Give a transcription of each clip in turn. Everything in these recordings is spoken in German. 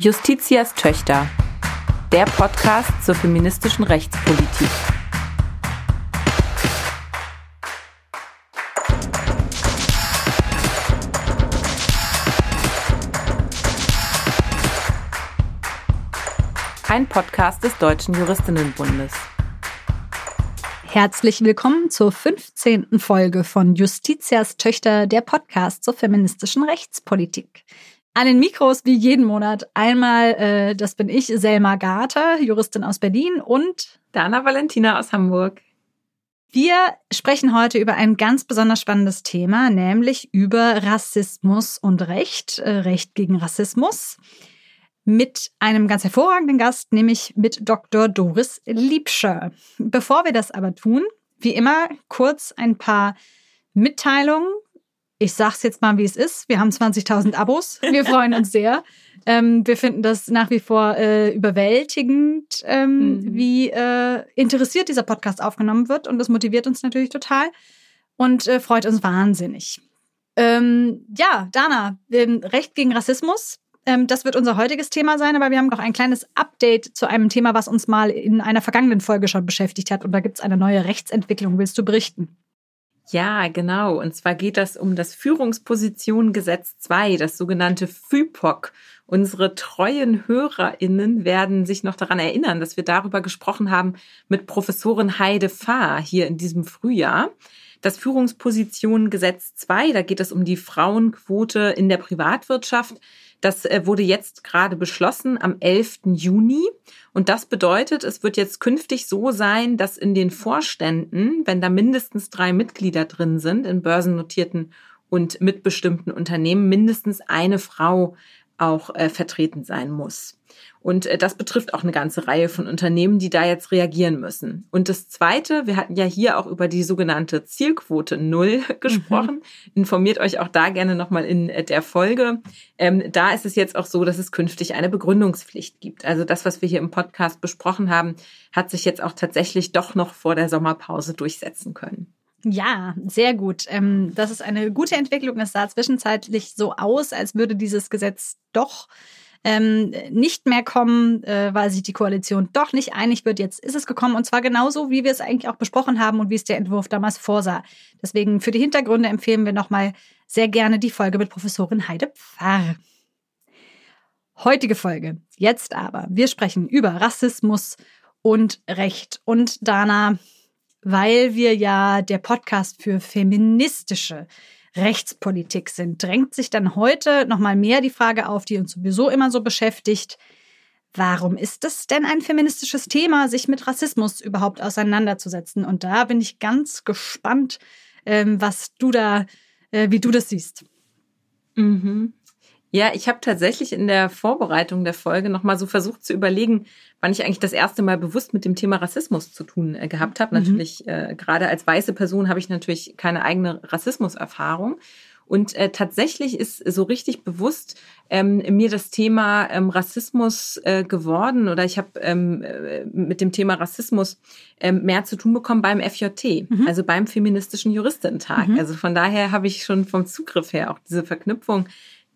Justitias Töchter, der Podcast zur feministischen Rechtspolitik. Ein Podcast des Deutschen Juristinnenbundes. Herzlich willkommen zur 15. Folge von Justitias Töchter, der Podcast zur feministischen Rechtspolitik. An den Mikros wie jeden Monat einmal, äh, das bin ich, Selma Garter, Juristin aus Berlin und Dana Valentina aus Hamburg. Wir sprechen heute über ein ganz besonders spannendes Thema, nämlich über Rassismus und Recht, äh, Recht gegen Rassismus, mit einem ganz hervorragenden Gast, nämlich mit Dr. Doris Liebscher. Bevor wir das aber tun, wie immer kurz ein paar Mitteilungen ich sag's jetzt mal, wie es ist. Wir haben 20.000 Abos. Wir freuen uns sehr. Ähm, wir finden das nach wie vor äh, überwältigend, ähm, mhm. wie äh, interessiert dieser Podcast aufgenommen wird. Und das motiviert uns natürlich total und äh, freut uns wahnsinnig. Ähm, ja, Dana, Recht gegen Rassismus. Ähm, das wird unser heutiges Thema sein, aber wir haben noch ein kleines Update zu einem Thema, was uns mal in einer vergangenen Folge schon beschäftigt hat. Und da gibt's eine neue Rechtsentwicklung. Willst du berichten? Ja, genau. Und zwar geht das um das Führungspositionengesetz 2, das sogenannte FÜPOC. Unsere treuen HörerInnen werden sich noch daran erinnern, dass wir darüber gesprochen haben mit Professorin Heide Fahr hier in diesem Frühjahr. Das Führungspositionengesetz 2, da geht es um die Frauenquote in der Privatwirtschaft. Das äh, wurde jetzt gerade beschlossen am 11. Juni. Und das bedeutet, es wird jetzt künftig so sein, dass in den Vorständen, wenn da mindestens drei Mitglieder drin sind, in börsennotierten und mitbestimmten Unternehmen, mindestens eine Frau auch äh, vertreten sein muss. Und äh, das betrifft auch eine ganze Reihe von Unternehmen, die da jetzt reagieren müssen. Und das Zweite, wir hatten ja hier auch über die sogenannte Zielquote Null gesprochen. Mhm. Informiert euch auch da gerne nochmal in äh, der Folge. Ähm, da ist es jetzt auch so, dass es künftig eine Begründungspflicht gibt. Also das, was wir hier im Podcast besprochen haben, hat sich jetzt auch tatsächlich doch noch vor der Sommerpause durchsetzen können. Ja, sehr gut. Ähm, das ist eine gute Entwicklung. Es sah zwischenzeitlich so aus, als würde dieses Gesetz doch ähm, nicht mehr kommen, äh, weil sich die Koalition doch nicht einig wird. Jetzt ist es gekommen und zwar genauso, wie wir es eigentlich auch besprochen haben und wie es der Entwurf damals vorsah. Deswegen für die Hintergründe empfehlen wir nochmal sehr gerne die Folge mit Professorin Heide Pfarr. Heutige Folge. Jetzt aber. Wir sprechen über Rassismus und Recht. Und Dana, weil wir ja der Podcast für feministische Rechtspolitik sind, drängt sich dann heute nochmal mehr die Frage auf, die uns sowieso immer so beschäftigt. Warum ist es denn ein feministisches Thema, sich mit Rassismus überhaupt auseinanderzusetzen? Und da bin ich ganz gespannt, ähm, was du da, äh, wie du das siehst. Mhm. Ja, ich habe tatsächlich in der Vorbereitung der Folge nochmal so versucht zu überlegen, wann ich eigentlich das erste Mal bewusst mit dem Thema Rassismus zu tun äh, gehabt habe. Mhm. Natürlich, äh, gerade als weiße Person habe ich natürlich keine eigene Rassismuserfahrung. Und äh, tatsächlich ist so richtig bewusst ähm, mir das Thema ähm, Rassismus äh, geworden oder ich habe ähm, äh, mit dem Thema Rassismus ähm, mehr zu tun bekommen beim FJT, mhm. also beim feministischen Juristentag. Mhm. Also von daher habe ich schon vom Zugriff her auch diese Verknüpfung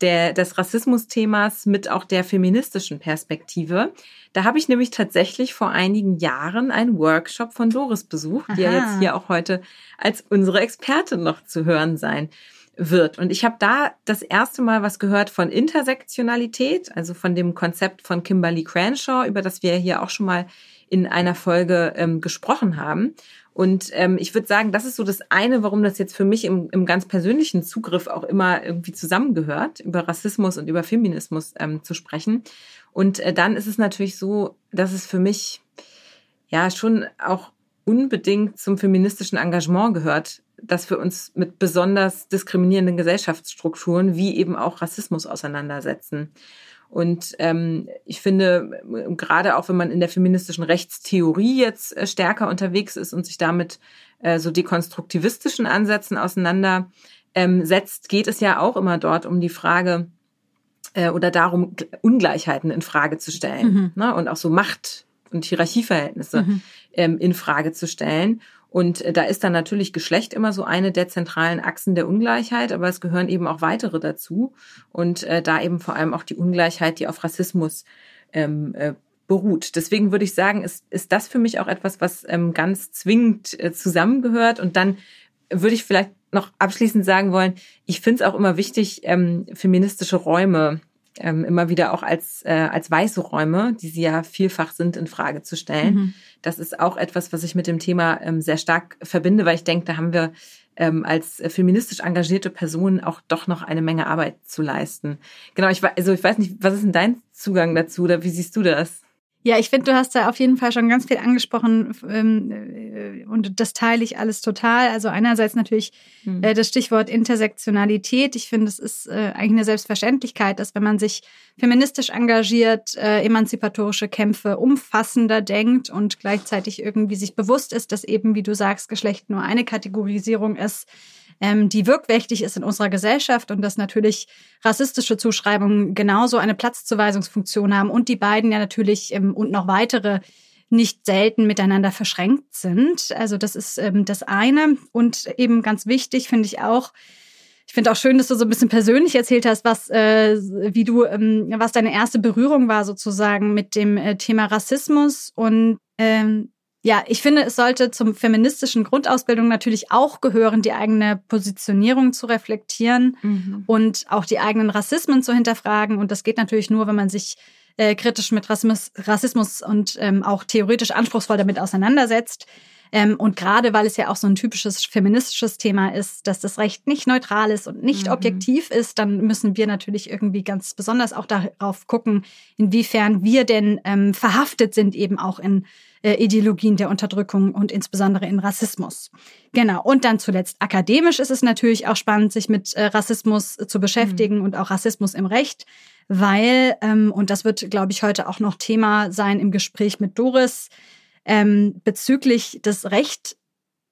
der, des Rassismusthemas mit auch der feministischen Perspektive. Da habe ich nämlich tatsächlich vor einigen Jahren einen Workshop von Doris besucht, Aha. die ja jetzt hier auch heute als unsere Expertin noch zu hören sein wird. Und ich habe da das erste Mal was gehört von Intersektionalität, also von dem Konzept von Kimberly Cranshaw, über das wir hier auch schon mal in einer Folge ähm, gesprochen haben. Und ähm, ich würde sagen, das ist so das eine, warum das jetzt für mich im, im ganz persönlichen Zugriff auch immer irgendwie zusammengehört, über Rassismus und über Feminismus ähm, zu sprechen. Und äh, dann ist es natürlich so, dass es für mich ja schon auch unbedingt zum feministischen Engagement gehört, dass wir uns mit besonders diskriminierenden Gesellschaftsstrukturen wie eben auch Rassismus auseinandersetzen. Und ähm, ich finde, gerade auch wenn man in der feministischen Rechtstheorie jetzt äh, stärker unterwegs ist und sich damit äh, so dekonstruktivistischen Ansätzen auseinandersetzt, ähm, geht es ja auch immer dort um die Frage äh, oder darum, Ungleichheiten in Frage zu stellen mhm. ne? und auch so Macht- und Hierarchieverhältnisse mhm. ähm, in Frage zu stellen. Und äh, da ist dann natürlich Geschlecht immer so eine der zentralen Achsen der Ungleichheit, aber es gehören eben auch weitere dazu. Und äh, da eben vor allem auch die Ungleichheit, die auf Rassismus ähm, äh, beruht. Deswegen würde ich sagen, ist, ist das für mich auch etwas, was ähm, ganz zwingend äh, zusammengehört. Und dann würde ich vielleicht noch abschließend sagen wollen, ich finde es auch immer wichtig, ähm, feministische Räume ähm, immer wieder auch als, äh, als weiße Räume, die sie ja vielfach sind, in Frage zu stellen. Mhm. Das ist auch etwas, was ich mit dem Thema ähm, sehr stark verbinde, weil ich denke, da haben wir ähm, als feministisch engagierte Personen auch doch noch eine Menge Arbeit zu leisten. Genau, ich, also ich weiß nicht, was ist denn dein Zugang dazu oder wie siehst du das? Ja, ich finde, du hast da auf jeden Fall schon ganz viel angesprochen ähm, äh, und das teile ich alles total. Also einerseits natürlich mhm. äh, das Stichwort Intersektionalität. Ich finde, es ist äh, eigentlich eine Selbstverständlichkeit, dass wenn man sich feministisch engagiert, äh, emanzipatorische Kämpfe umfassender denkt und gleichzeitig irgendwie sich bewusst ist, dass eben, wie du sagst, Geschlecht nur eine Kategorisierung ist, ähm, die wirkmächtig ist in unserer Gesellschaft und dass natürlich rassistische Zuschreibungen genauso eine Platzzuweisungsfunktion haben und die beiden ja natürlich ähm, und noch weitere nicht selten miteinander verschränkt sind. Also das ist ähm, das eine. Und eben ganz wichtig finde ich auch, ich finde auch schön, dass du so ein bisschen persönlich erzählt hast, was, äh, wie du, ähm, was deine erste Berührung war sozusagen mit dem äh, Thema Rassismus und ähm, ja, ich finde, es sollte zum feministischen Grundausbildung natürlich auch gehören, die eigene Positionierung zu reflektieren mhm. und auch die eigenen Rassismen zu hinterfragen. Und das geht natürlich nur, wenn man sich äh, kritisch mit Rassismus, Rassismus und ähm, auch theoretisch anspruchsvoll damit auseinandersetzt. Ähm, und gerade weil es ja auch so ein typisches feministisches Thema ist, dass das Recht nicht neutral ist und nicht mhm. objektiv ist, dann müssen wir natürlich irgendwie ganz besonders auch darauf gucken, inwiefern wir denn ähm, verhaftet sind, eben auch in äh, Ideologien der Unterdrückung und insbesondere in Rassismus. Genau. Und dann zuletzt akademisch ist es natürlich auch spannend, sich mit äh, Rassismus zu beschäftigen mhm. und auch Rassismus im Recht, weil, ähm, und das wird, glaube ich, heute auch noch Thema sein im Gespräch mit Doris, ähm, bezüglich des Recht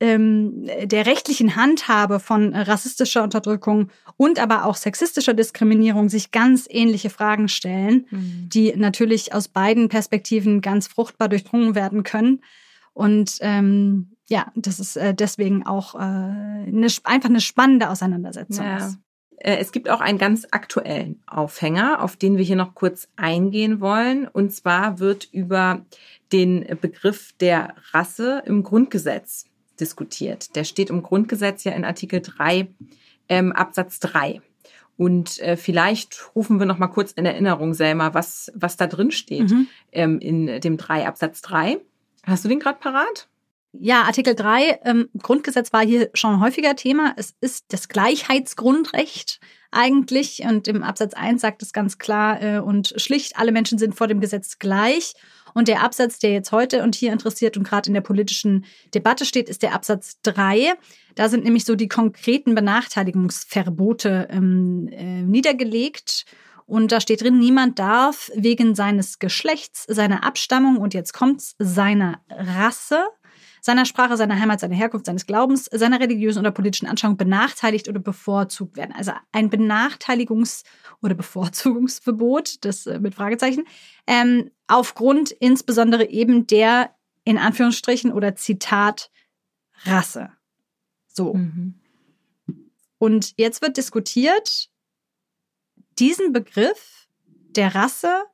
ähm, der rechtlichen Handhabe von rassistischer Unterdrückung und aber auch sexistischer Diskriminierung sich ganz ähnliche Fragen stellen, mhm. die natürlich aus beiden Perspektiven ganz fruchtbar durchdrungen werden können. Und ähm, ja, das ist äh, deswegen auch äh, eine, einfach eine spannende Auseinandersetzung. Ja. Äh, es gibt auch einen ganz aktuellen Aufhänger, auf den wir hier noch kurz eingehen wollen. Und zwar wird über den Begriff der Rasse im Grundgesetz diskutiert. Der steht im Grundgesetz ja in Artikel 3 ähm, Absatz 3. Und äh, vielleicht rufen wir noch mal kurz in Erinnerung, Selma, was, was da drin steht mhm. ähm, in dem 3 Absatz 3. Hast du den gerade parat? Ja, Artikel 3 ähm, Grundgesetz war hier schon häufiger Thema. Es ist das Gleichheitsgrundrecht eigentlich. Und im Absatz 1 sagt es ganz klar äh, und schlicht, alle Menschen sind vor dem Gesetz gleich. Und der Absatz, der jetzt heute und hier interessiert und gerade in der politischen Debatte steht, ist der Absatz 3. Da sind nämlich so die konkreten Benachteiligungsverbote ähm, äh, niedergelegt. Und da steht drin, niemand darf wegen seines Geschlechts, seiner Abstammung und jetzt kommt's, seiner Rasse, seiner Sprache, seiner Heimat, seiner Herkunft, seines Glaubens, seiner religiösen oder politischen Anschauung benachteiligt oder bevorzugt werden. Also ein Benachteiligungs- oder Bevorzugungsverbot, das äh, mit Fragezeichen, ähm, aufgrund insbesondere eben der in Anführungsstrichen oder Zitat Rasse. So. Mhm. Und jetzt wird diskutiert, diesen Begriff der Rasse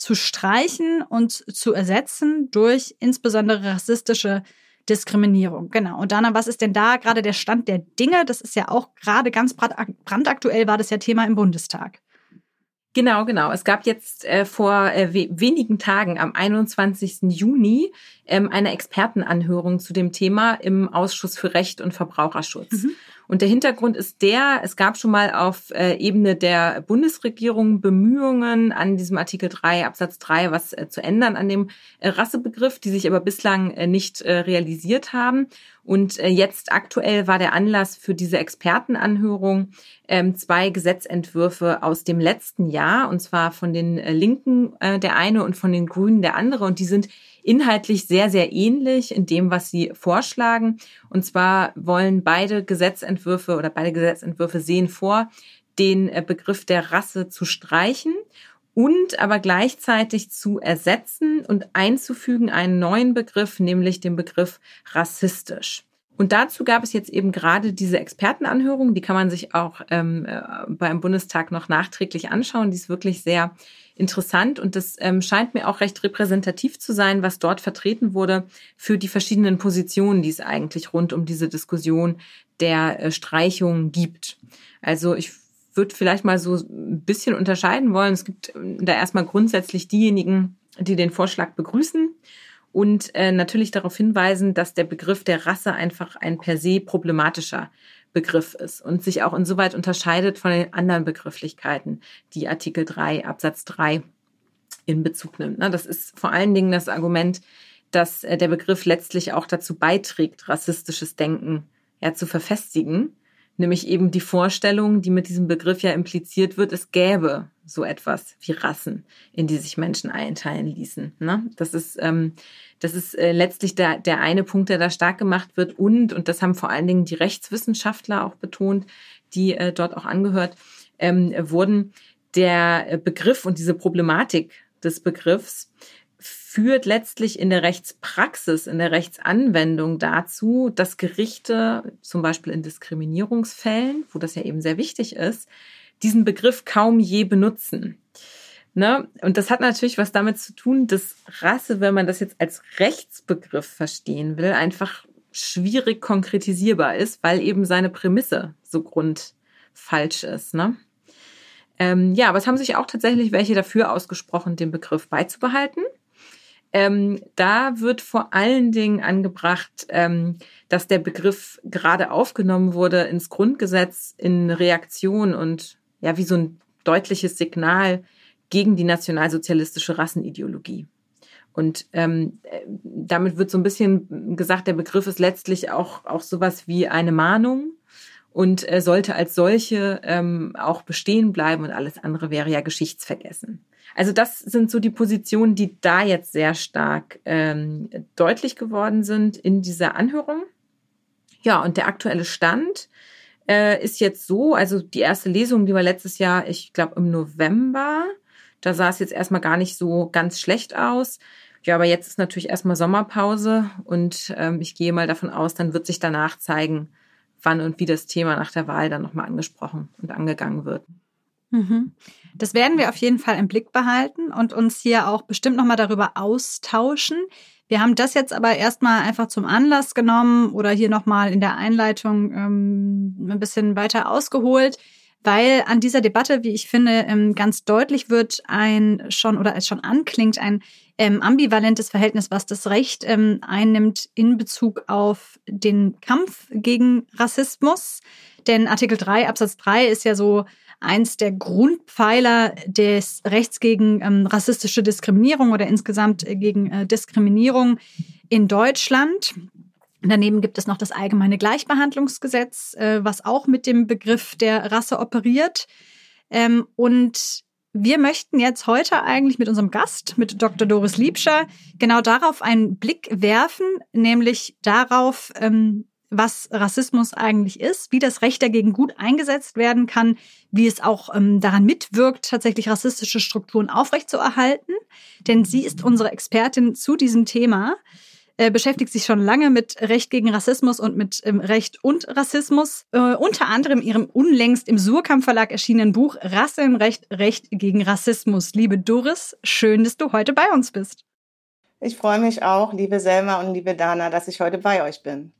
zu streichen und zu ersetzen durch insbesondere rassistische Diskriminierung. Genau. Und Dana, was ist denn da gerade der Stand der Dinge? Das ist ja auch gerade ganz brandaktuell war das ja Thema im Bundestag. Genau, genau. Es gab jetzt äh, vor äh, we wenigen Tagen, am 21. Juni, ähm, eine Expertenanhörung zu dem Thema im Ausschuss für Recht und Verbraucherschutz. Mhm. Und der Hintergrund ist der, es gab schon mal auf äh, Ebene der Bundesregierung Bemühungen an diesem Artikel 3 Absatz 3 was äh, zu ändern an dem äh, Rassebegriff, die sich aber bislang nicht realisiert haben. Und äh, jetzt aktuell war der Anlass für diese Expertenanhörung ähm, zwei Gesetzentwürfe aus dem letzten Jahr, und zwar von den äh, Linken äh, der eine und von den Grünen der andere. Und die sind inhaltlich sehr, sehr ähnlich in dem, was sie vorschlagen. Und zwar wollen beide Gesetzentwürfe oder beide Gesetzentwürfe sehen vor, den äh, Begriff der Rasse zu streichen und aber gleichzeitig zu ersetzen und einzufügen einen neuen Begriff, nämlich den Begriff rassistisch. Und dazu gab es jetzt eben gerade diese Expertenanhörung, die kann man sich auch ähm, äh, beim Bundestag noch nachträglich anschauen. Die ist wirklich sehr interessant und das ähm, scheint mir auch recht repräsentativ zu sein, was dort vertreten wurde für die verschiedenen Positionen, die es eigentlich rund um diese Diskussion der äh, Streichung gibt. Also ich würde vielleicht mal so ein bisschen unterscheiden wollen. Es gibt ähm, da erstmal grundsätzlich diejenigen, die den Vorschlag begrüßen und äh, natürlich darauf hinweisen, dass der Begriff der Rasse einfach ein per se problematischer Begriff ist und sich auch insoweit unterscheidet von den anderen Begrifflichkeiten, die Artikel 3 Absatz 3 in Bezug nimmt. Ne? Das ist vor allen Dingen das Argument, dass äh, der Begriff letztlich auch dazu beiträgt, rassistisches Denken ja, zu verfestigen nämlich eben die Vorstellung, die mit diesem Begriff ja impliziert wird, es gäbe so etwas wie Rassen, in die sich Menschen einteilen ließen. Ne? Das ist, ähm, das ist äh, letztlich der, der eine Punkt, der da stark gemacht wird. Und, und das haben vor allen Dingen die Rechtswissenschaftler auch betont, die äh, dort auch angehört ähm, wurden, der Begriff und diese Problematik des Begriffs führt letztlich in der Rechtspraxis, in der Rechtsanwendung dazu, dass Gerichte, zum Beispiel in Diskriminierungsfällen, wo das ja eben sehr wichtig ist, diesen Begriff kaum je benutzen. Ne? Und das hat natürlich was damit zu tun, dass Rasse, wenn man das jetzt als Rechtsbegriff verstehen will, einfach schwierig konkretisierbar ist, weil eben seine Prämisse so grundfalsch ist. Ne? Ähm, ja, aber es haben sich auch tatsächlich welche dafür ausgesprochen, den Begriff beizubehalten. Ähm, da wird vor allen Dingen angebracht, ähm, dass der Begriff gerade aufgenommen wurde ins Grundgesetz in Reaktion und ja, wie so ein deutliches Signal gegen die nationalsozialistische Rassenideologie. Und ähm, damit wird so ein bisschen gesagt, der Begriff ist letztlich auch, auch sowas wie eine Mahnung und äh, sollte als solche ähm, auch bestehen bleiben und alles andere wäre ja geschichtsvergessen. Also das sind so die Positionen, die da jetzt sehr stark ähm, deutlich geworden sind in dieser Anhörung. Ja, und der aktuelle Stand äh, ist jetzt so, also die erste Lesung, die war letztes Jahr, ich glaube im November, da sah es jetzt erstmal gar nicht so ganz schlecht aus. Ja, aber jetzt ist natürlich erstmal Sommerpause und ähm, ich gehe mal davon aus, dann wird sich danach zeigen, wann und wie das Thema nach der Wahl dann nochmal angesprochen und angegangen wird. Mhm. Das werden wir auf jeden Fall im Blick behalten und uns hier auch bestimmt nochmal darüber austauschen. Wir haben das jetzt aber erstmal einfach zum Anlass genommen oder hier nochmal in der Einleitung ähm, ein bisschen weiter ausgeholt, weil an dieser Debatte, wie ich finde, ähm, ganz deutlich wird ein schon oder es schon anklingt, ein ähm, ambivalentes Verhältnis, was das Recht ähm, einnimmt in Bezug auf den Kampf gegen Rassismus. Denn Artikel 3 Absatz 3 ist ja so eins der Grundpfeiler des Rechts gegen ähm, rassistische Diskriminierung oder insgesamt äh, gegen äh, Diskriminierung in Deutschland. Daneben gibt es noch das allgemeine Gleichbehandlungsgesetz, äh, was auch mit dem Begriff der Rasse operiert. Ähm, und wir möchten jetzt heute eigentlich mit unserem Gast, mit Dr. Doris Liebscher, genau darauf einen Blick werfen, nämlich darauf, ähm, was Rassismus eigentlich ist, wie das Recht dagegen gut eingesetzt werden kann, wie es auch ähm, daran mitwirkt, tatsächlich rassistische Strukturen aufrechtzuerhalten. Denn sie ist unsere Expertin zu diesem Thema, äh, beschäftigt sich schon lange mit Recht gegen Rassismus und mit ähm, Recht und Rassismus. Äh, unter anderem ihrem unlängst im Surkamp Verlag erschienenen Buch Rassenrecht, Recht gegen Rassismus. Liebe Doris, schön, dass du heute bei uns bist. Ich freue mich auch, liebe Selma und liebe Dana, dass ich heute bei euch bin.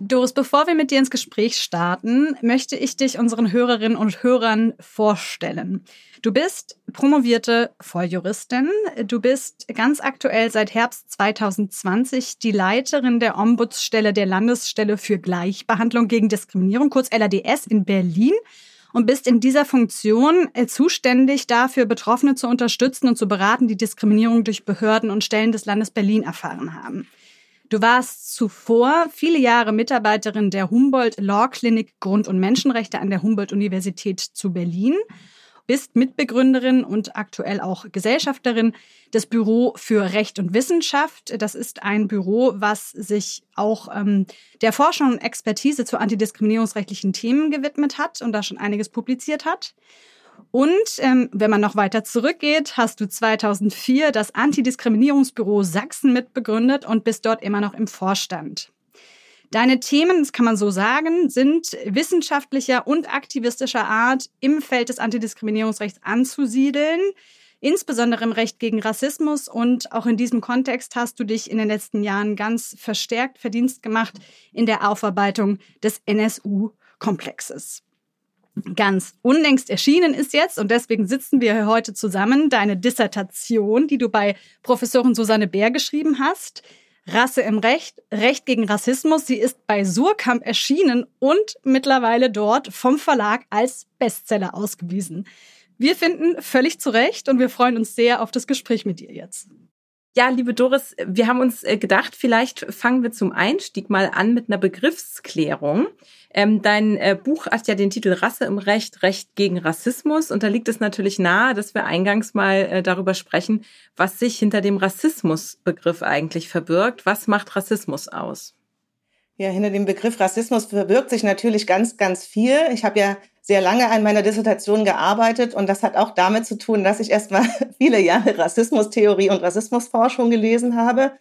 Doris, bevor wir mit dir ins Gespräch starten, möchte ich dich unseren Hörerinnen und Hörern vorstellen. Du bist promovierte Volljuristin. Du bist ganz aktuell seit Herbst 2020 die Leiterin der Ombudsstelle der Landesstelle für Gleichbehandlung gegen Diskriminierung, kurz LADS in Berlin und bist in dieser Funktion äh, zuständig dafür, Betroffene zu unterstützen und zu beraten, die Diskriminierung durch Behörden und Stellen des Landes Berlin erfahren haben. Du warst zuvor viele Jahre Mitarbeiterin der Humboldt Law Clinic Grund- und Menschenrechte an der Humboldt-Universität zu Berlin, bist Mitbegründerin und aktuell auch Gesellschafterin des Büro für Recht und Wissenschaft. Das ist ein Büro, was sich auch ähm, der Forschung und Expertise zu antidiskriminierungsrechtlichen Themen gewidmet hat und da schon einiges publiziert hat. Und ähm, wenn man noch weiter zurückgeht, hast du 2004 das Antidiskriminierungsbüro Sachsen mitbegründet und bist dort immer noch im Vorstand. Deine Themen, das kann man so sagen, sind wissenschaftlicher und aktivistischer Art im Feld des Antidiskriminierungsrechts anzusiedeln, insbesondere im Recht gegen Rassismus. Und auch in diesem Kontext hast du dich in den letzten Jahren ganz verstärkt Verdienst gemacht in der Aufarbeitung des NSU-Komplexes ganz unlängst erschienen ist jetzt und deswegen sitzen wir hier heute zusammen. Deine Dissertation, die du bei Professorin Susanne Bär geschrieben hast, Rasse im Recht, Recht gegen Rassismus, sie ist bei Surkamp erschienen und mittlerweile dort vom Verlag als Bestseller ausgewiesen. Wir finden völlig zu Recht und wir freuen uns sehr auf das Gespräch mit dir jetzt. Ja, liebe Doris, wir haben uns äh, gedacht, vielleicht fangen wir zum Einstieg mal an mit einer Begriffsklärung. Ähm, dein äh, Buch hat ja den Titel Rasse im Recht, Recht gegen Rassismus. Und da liegt es natürlich nahe, dass wir eingangs mal äh, darüber sprechen, was sich hinter dem Rassismusbegriff eigentlich verbirgt. Was macht Rassismus aus? Ja, hinter dem Begriff Rassismus verbirgt sich natürlich ganz, ganz viel. Ich habe ja sehr lange an meiner Dissertation gearbeitet und das hat auch damit zu tun, dass ich erstmal viele Jahre Rassismustheorie und Rassismusforschung gelesen habe.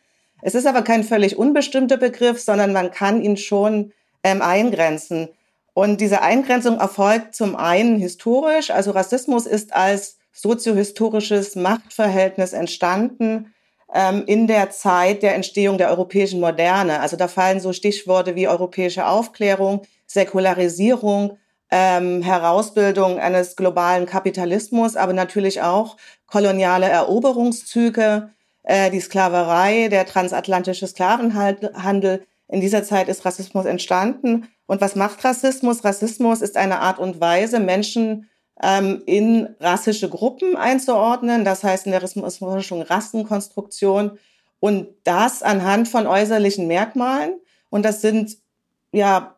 Es ist aber kein völlig unbestimmter Begriff, sondern man kann ihn schon ähm, eingrenzen. Und diese Eingrenzung erfolgt zum einen historisch, also Rassismus ist als soziohistorisches Machtverhältnis entstanden ähm, in der Zeit der Entstehung der europäischen Moderne. Also da fallen so Stichworte wie europäische Aufklärung, Säkularisierung, ähm, Herausbildung eines globalen Kapitalismus, aber natürlich auch koloniale Eroberungszüge, äh, die Sklaverei, der transatlantische Sklavenhandel. In dieser Zeit ist Rassismus entstanden. Und was macht Rassismus? Rassismus ist eine Art und Weise, Menschen ähm, in rassische Gruppen einzuordnen. Das heißt in der Rassismusforschung Rassenkonstruktion. Und das anhand von äußerlichen Merkmalen. Und das sind ja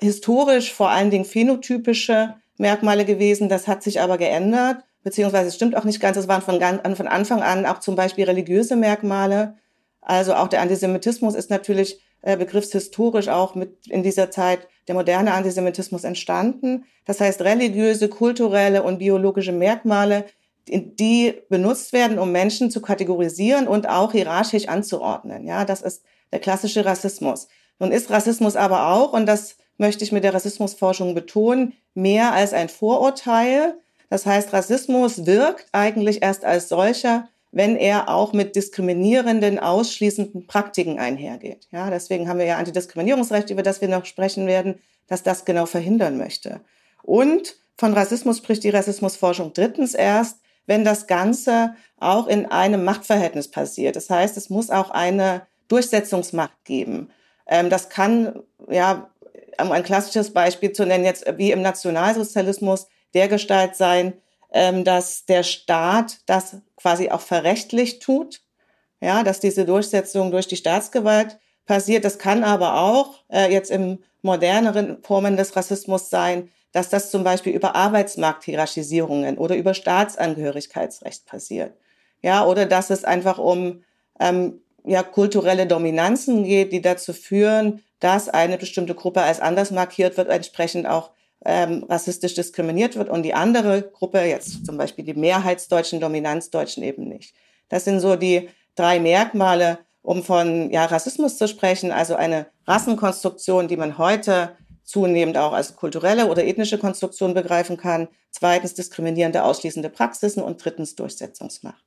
historisch vor allen Dingen phänotypische Merkmale gewesen. Das hat sich aber geändert, beziehungsweise es stimmt auch nicht ganz. Es waren von, von Anfang an auch zum Beispiel religiöse Merkmale. Also auch der Antisemitismus ist natürlich äh, begriffshistorisch auch mit in dieser Zeit der moderne Antisemitismus entstanden. Das heißt, religiöse, kulturelle und biologische Merkmale, die benutzt werden, um Menschen zu kategorisieren und auch hierarchisch anzuordnen. Ja, das ist der klassische Rassismus. Nun ist Rassismus aber auch, und das möchte ich mit der Rassismusforschung betonen, mehr als ein Vorurteil. Das heißt, Rassismus wirkt eigentlich erst als solcher, wenn er auch mit diskriminierenden, ausschließenden Praktiken einhergeht. Ja, deswegen haben wir ja Antidiskriminierungsrecht, über das wir noch sprechen werden, dass das genau verhindern möchte. Und von Rassismus spricht die Rassismusforschung drittens erst, wenn das Ganze auch in einem Machtverhältnis passiert. Das heißt, es muss auch eine Durchsetzungsmacht geben. Ähm, das kann ja um ein klassisches Beispiel zu nennen, jetzt wie im Nationalsozialismus der Gestalt sein, ähm, dass der Staat das quasi auch verrechtlich tut, ja, dass diese Durchsetzung durch die Staatsgewalt passiert. Das kann aber auch äh, jetzt im moderneren Formen des Rassismus sein, dass das zum Beispiel über Arbeitsmarkthierarchisierungen oder über Staatsangehörigkeitsrecht passiert. Ja, oder dass es einfach um ähm, ja, kulturelle Dominanzen geht, die dazu führen, dass eine bestimmte Gruppe als anders markiert wird, entsprechend auch ähm, rassistisch diskriminiert wird und die andere Gruppe, jetzt zum Beispiel die Mehrheitsdeutschen, Dominanzdeutschen eben nicht. Das sind so die drei Merkmale, um von ja, Rassismus zu sprechen, also eine Rassenkonstruktion, die man heute zunehmend auch als kulturelle oder ethnische Konstruktion begreifen kann. Zweitens diskriminierende, ausschließende Praxisen und drittens Durchsetzungsmacht.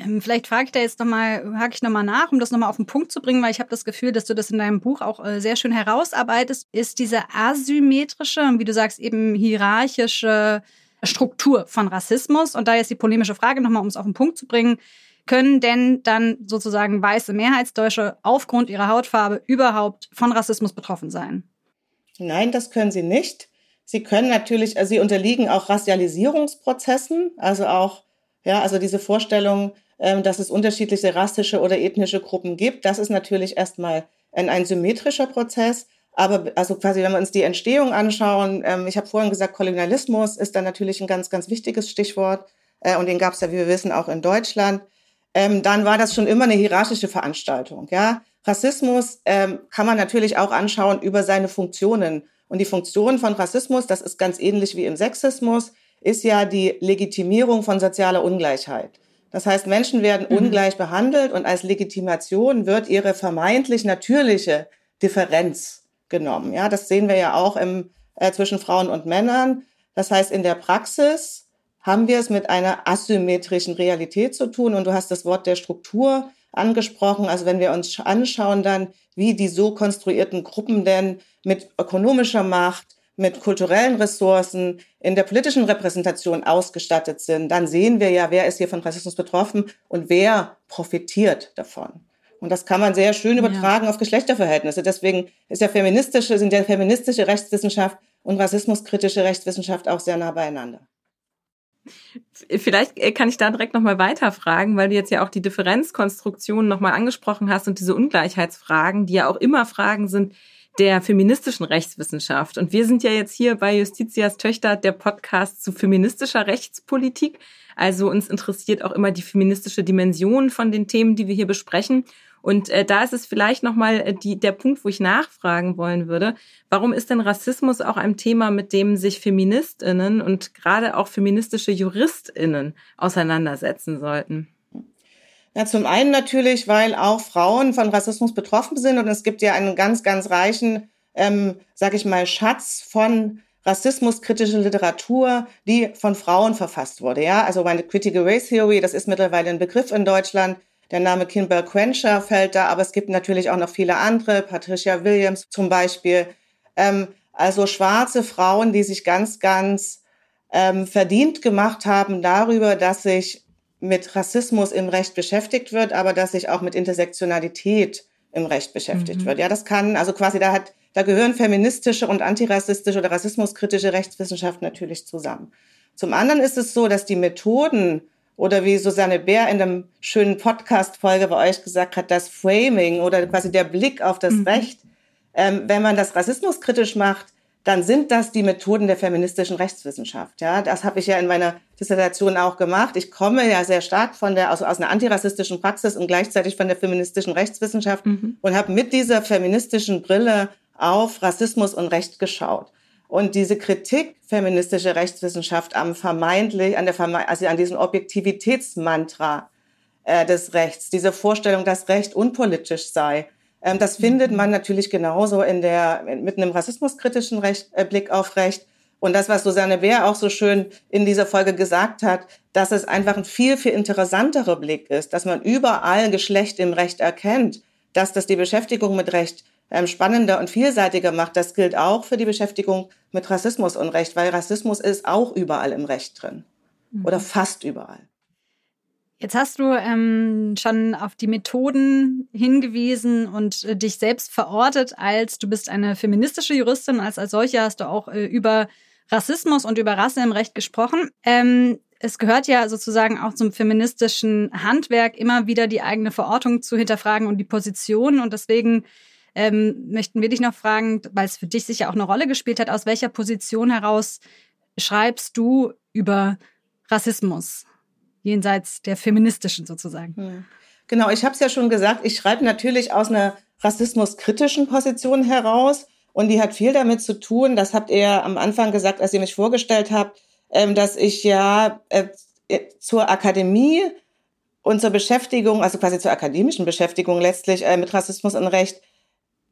Ähm, vielleicht frage ich da jetzt nochmal, hake ich nochmal nach, um das nochmal auf den Punkt zu bringen, weil ich habe das Gefühl, dass du das in deinem Buch auch äh, sehr schön herausarbeitest, ist diese asymmetrische, wie du sagst, eben hierarchische Struktur von Rassismus. Und da jetzt die polemische Frage nochmal, um es auf den Punkt zu bringen, können denn dann sozusagen weiße Mehrheitsdeutsche aufgrund ihrer Hautfarbe überhaupt von Rassismus betroffen sein? Nein, das können sie nicht. Sie können natürlich, also sie unterliegen auch Rassialisierungsprozessen, also auch, ja, also diese Vorstellung, dass es unterschiedliche rassische oder ethnische Gruppen gibt. Das ist natürlich erstmal ein, ein symmetrischer Prozess. Aber also quasi, wenn wir uns die Entstehung anschauen, ähm, ich habe vorhin gesagt, Kolonialismus ist dann natürlich ein ganz, ganz wichtiges Stichwort. Äh, und den gab es ja, wie wir wissen, auch in Deutschland. Ähm, dann war das schon immer eine hierarchische Veranstaltung. Ja, Rassismus ähm, kann man natürlich auch anschauen über seine Funktionen. Und die Funktion von Rassismus, das ist ganz ähnlich wie im Sexismus. ist ja die Legitimierung von sozialer Ungleichheit. Das heißt, Menschen werden mhm. ungleich behandelt und als Legitimation wird ihre vermeintlich natürliche Differenz genommen. Ja, das sehen wir ja auch im, äh, zwischen Frauen und Männern. Das heißt, in der Praxis haben wir es mit einer asymmetrischen Realität zu tun. Und du hast das Wort der Struktur angesprochen. Also wenn wir uns anschauen dann, wie die so konstruierten Gruppen denn mit ökonomischer Macht, mit kulturellen Ressourcen in der politischen Repräsentation ausgestattet sind, dann sehen wir ja, wer ist hier von Rassismus betroffen und wer profitiert davon. Und das kann man sehr schön übertragen ja. auf Geschlechterverhältnisse. Deswegen ist ja feministische, sind ja feministische Rechtswissenschaft und rassismuskritische Rechtswissenschaft auch sehr nah beieinander. Vielleicht äh, kann ich da direkt nochmal weiterfragen, weil du jetzt ja auch die Differenzkonstruktion nochmal angesprochen hast und diese Ungleichheitsfragen, die ja auch immer Fragen sind der feministischen Rechtswissenschaft. Und wir sind ja jetzt hier bei Justitias Töchter der Podcast zu feministischer Rechtspolitik. Also uns interessiert auch immer die feministische Dimension von den Themen, die wir hier besprechen. Und äh, da ist es vielleicht nochmal äh, die, der Punkt, wo ich nachfragen wollen würde. Warum ist denn Rassismus auch ein Thema, mit dem sich Feministinnen und gerade auch feministische Juristinnen auseinandersetzen sollten? Ja, zum einen natürlich, weil auch Frauen von Rassismus betroffen sind und es gibt ja einen ganz, ganz reichen, ähm, sag ich mal, Schatz von rassismuskritische Literatur, die von Frauen verfasst wurde. Ja, also meine Critical Race Theory, das ist mittlerweile ein Begriff in Deutschland. Der Name Kimber Quencher fällt da, aber es gibt natürlich auch noch viele andere, Patricia Williams zum Beispiel. Ähm, also schwarze Frauen, die sich ganz, ganz ähm, verdient gemacht haben darüber, dass sich mit Rassismus im Recht beschäftigt wird, aber dass sich auch mit Intersektionalität im Recht beschäftigt mhm. wird. Ja, das kann, also quasi da hat, da gehören feministische und antirassistische oder rassismuskritische Rechtswissenschaft natürlich zusammen. Zum anderen ist es so, dass die Methoden oder wie Susanne Bär in einem schönen Podcast-Folge bei euch gesagt hat, das Framing oder quasi der Blick auf das mhm. Recht, ähm, wenn man das rassismuskritisch macht, dann sind das die Methoden der feministischen Rechtswissenschaft. Ja, das habe ich ja in meiner Dissertation auch gemacht. Ich komme ja sehr stark von der also aus einer antirassistischen Praxis und gleichzeitig von der feministischen Rechtswissenschaft mhm. und habe mit dieser feministischen Brille auf Rassismus und Recht geschaut. Und diese Kritik feministische Rechtswissenschaft am vermeintlich, an der also an diesem Objektivitätsmantra äh, des Rechts, diese Vorstellung, dass Recht unpolitisch sei, das findet mhm. man natürlich genauso in der, mit einem rassismuskritischen Recht, äh, Blick auf Recht. Und das, was Susanne Bär auch so schön in dieser Folge gesagt hat, dass es einfach ein viel, viel interessanterer Blick ist, dass man überall Geschlecht im Recht erkennt, dass das die Beschäftigung mit Recht ähm, spannender und vielseitiger macht. Das gilt auch für die Beschäftigung mit Rassismus und Recht, weil Rassismus ist auch überall im Recht drin mhm. oder fast überall. Jetzt hast du ähm, schon auf die Methoden hingewiesen und äh, dich selbst verortet als du bist eine feministische Juristin. Als als solche hast du auch äh, über Rassismus und über Rasse im Recht gesprochen. Ähm, es gehört ja sozusagen auch zum feministischen Handwerk, immer wieder die eigene Verortung zu hinterfragen und die Position. Und deswegen ähm, möchten wir dich noch fragen, weil es für dich sicher auch eine Rolle gespielt hat, aus welcher Position heraus schreibst du über Rassismus, jenseits der feministischen sozusagen? Genau, ich habe es ja schon gesagt, ich schreibe natürlich aus einer rassismuskritischen Position heraus und die hat viel damit zu tun, das habt ihr am Anfang gesagt, als ihr mich vorgestellt habt, ähm, dass ich ja äh, zur Akademie und zur Beschäftigung, also quasi zur akademischen Beschäftigung letztlich äh, mit Rassismus und Recht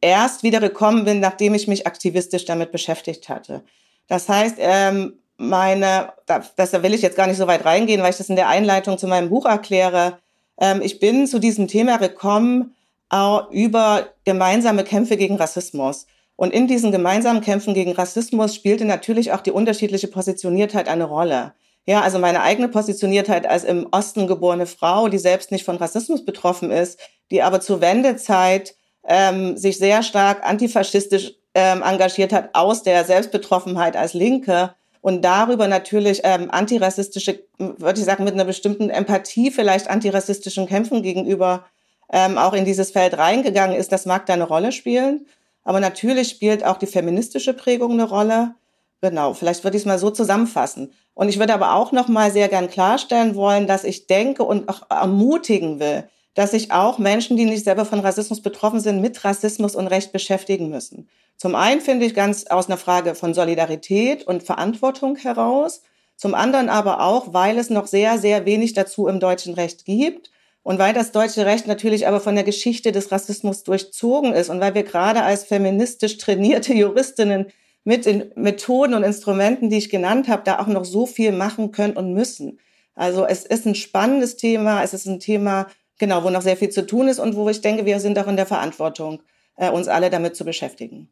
erst wieder gekommen bin, nachdem ich mich aktivistisch damit beschäftigt hatte. Das heißt, ähm, meine, das, da will ich jetzt gar nicht so weit reingehen, weil ich das in der Einleitung zu meinem Buch erkläre. Ähm, ich bin zu diesem Thema gekommen äh, über gemeinsame Kämpfe gegen Rassismus. Und in diesen gemeinsamen Kämpfen gegen Rassismus spielte natürlich auch die unterschiedliche Positioniertheit eine Rolle. Ja, also meine eigene Positioniertheit als im Osten geborene Frau, die selbst nicht von Rassismus betroffen ist, die aber zur Wendezeit ähm, sich sehr stark antifaschistisch ähm, engagiert hat aus der Selbstbetroffenheit als Linke und darüber natürlich ähm, antirassistische, würde ich sagen, mit einer bestimmten Empathie vielleicht antirassistischen Kämpfen gegenüber ähm, auch in dieses Feld reingegangen ist, das mag da eine Rolle spielen. Aber natürlich spielt auch die feministische Prägung eine Rolle. Genau, vielleicht würde ich es mal so zusammenfassen. Und ich würde aber auch noch mal sehr gern klarstellen wollen, dass ich denke und auch ermutigen will, dass sich auch Menschen, die nicht selber von Rassismus betroffen sind, mit Rassismus und Recht beschäftigen müssen. Zum einen finde ich ganz aus einer Frage von Solidarität und Verantwortung heraus. Zum anderen aber auch, weil es noch sehr, sehr wenig dazu im deutschen Recht gibt und weil das deutsche Recht natürlich aber von der Geschichte des Rassismus durchzogen ist und weil wir gerade als feministisch trainierte Juristinnen mit den Methoden und Instrumenten, die ich genannt habe, da auch noch so viel machen können und müssen. Also es ist ein spannendes Thema, es ist ein Thema, genau, wo noch sehr viel zu tun ist und wo ich denke, wir sind auch in der Verantwortung, äh, uns alle damit zu beschäftigen.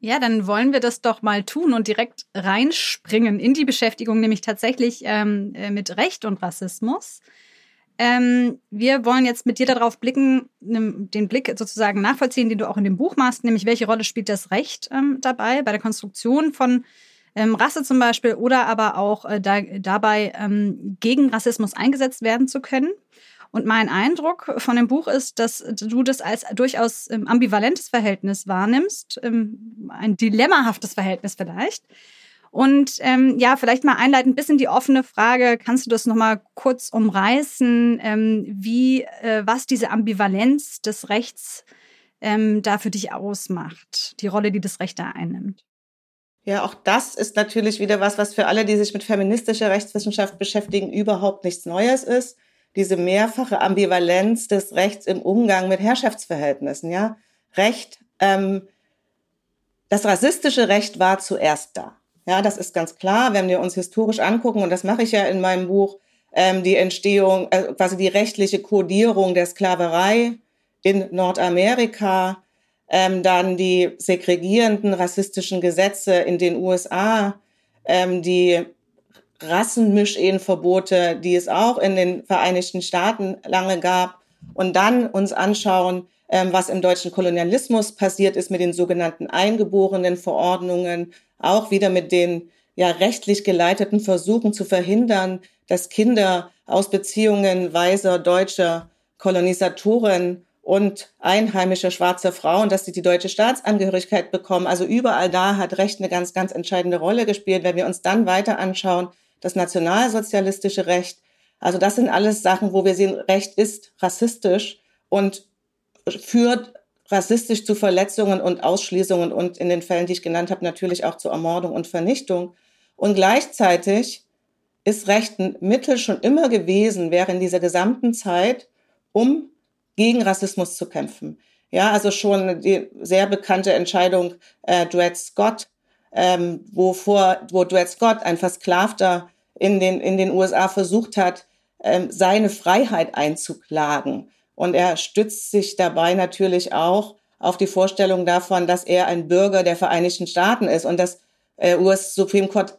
Ja, dann wollen wir das doch mal tun und direkt reinspringen in die Beschäftigung, nämlich tatsächlich ähm, äh, mit Recht und Rassismus. Ähm, wir wollen jetzt mit dir darauf blicken, den Blick sozusagen nachvollziehen, den du auch in dem Buch machst, nämlich welche Rolle spielt das Recht ähm, dabei, bei der Konstruktion von ähm, Rasse zum Beispiel oder aber auch äh, da, dabei ähm, gegen Rassismus eingesetzt werden zu können. Und mein Eindruck von dem Buch ist, dass du das als durchaus ähm, ambivalentes Verhältnis wahrnimmst, ähm, ein dilemmahaftes Verhältnis vielleicht. Und ähm, ja, vielleicht mal einleitend bis in die offene Frage, kannst du das nochmal kurz umreißen, ähm, wie, äh, was diese Ambivalenz des Rechts ähm, da für dich ausmacht, die Rolle, die das Recht da einnimmt? Ja, auch das ist natürlich wieder was, was für alle, die sich mit feministischer Rechtswissenschaft beschäftigen, überhaupt nichts Neues ist. Diese mehrfache Ambivalenz des Rechts im Umgang mit Herrschaftsverhältnissen, ja. Recht, ähm, das rassistische Recht war zuerst da. Ja, das ist ganz klar, wenn wir uns historisch angucken, und das mache ich ja in meinem Buch, ähm, die Entstehung, äh, quasi die rechtliche Kodierung der Sklaverei in Nordamerika, ähm, dann die segregierenden rassistischen Gesetze in den USA, ähm, die Rassenmischehenverbote, die es auch in den Vereinigten Staaten lange gab, und dann uns anschauen, ähm, was im deutschen Kolonialismus passiert ist mit den sogenannten eingeborenen Verordnungen, auch wieder mit den ja rechtlich geleiteten Versuchen zu verhindern, dass Kinder aus Beziehungen weiser deutscher Kolonisatoren und einheimischer schwarzer Frauen, dass sie die deutsche Staatsangehörigkeit bekommen. Also überall da hat Recht eine ganz, ganz entscheidende Rolle gespielt. Wenn wir uns dann weiter anschauen, das nationalsozialistische Recht, also das sind alles Sachen, wo wir sehen, Recht ist rassistisch und führt rassistisch zu Verletzungen und Ausschließungen und in den Fällen, die ich genannt habe, natürlich auch zu Ermordung und Vernichtung. Und gleichzeitig ist Recht ein Mittel schon immer gewesen, während dieser gesamten Zeit, um gegen Rassismus zu kämpfen. Ja, also schon die sehr bekannte Entscheidung äh, Dred Scott, ähm, wo vor, wo Dred Scott, ein Versklavter in den, in den USA versucht hat, ähm, seine Freiheit einzuklagen. Und er stützt sich dabei natürlich auch auf die Vorstellung davon, dass er ein Bürger der Vereinigten Staaten ist und dass äh, US Supreme Court,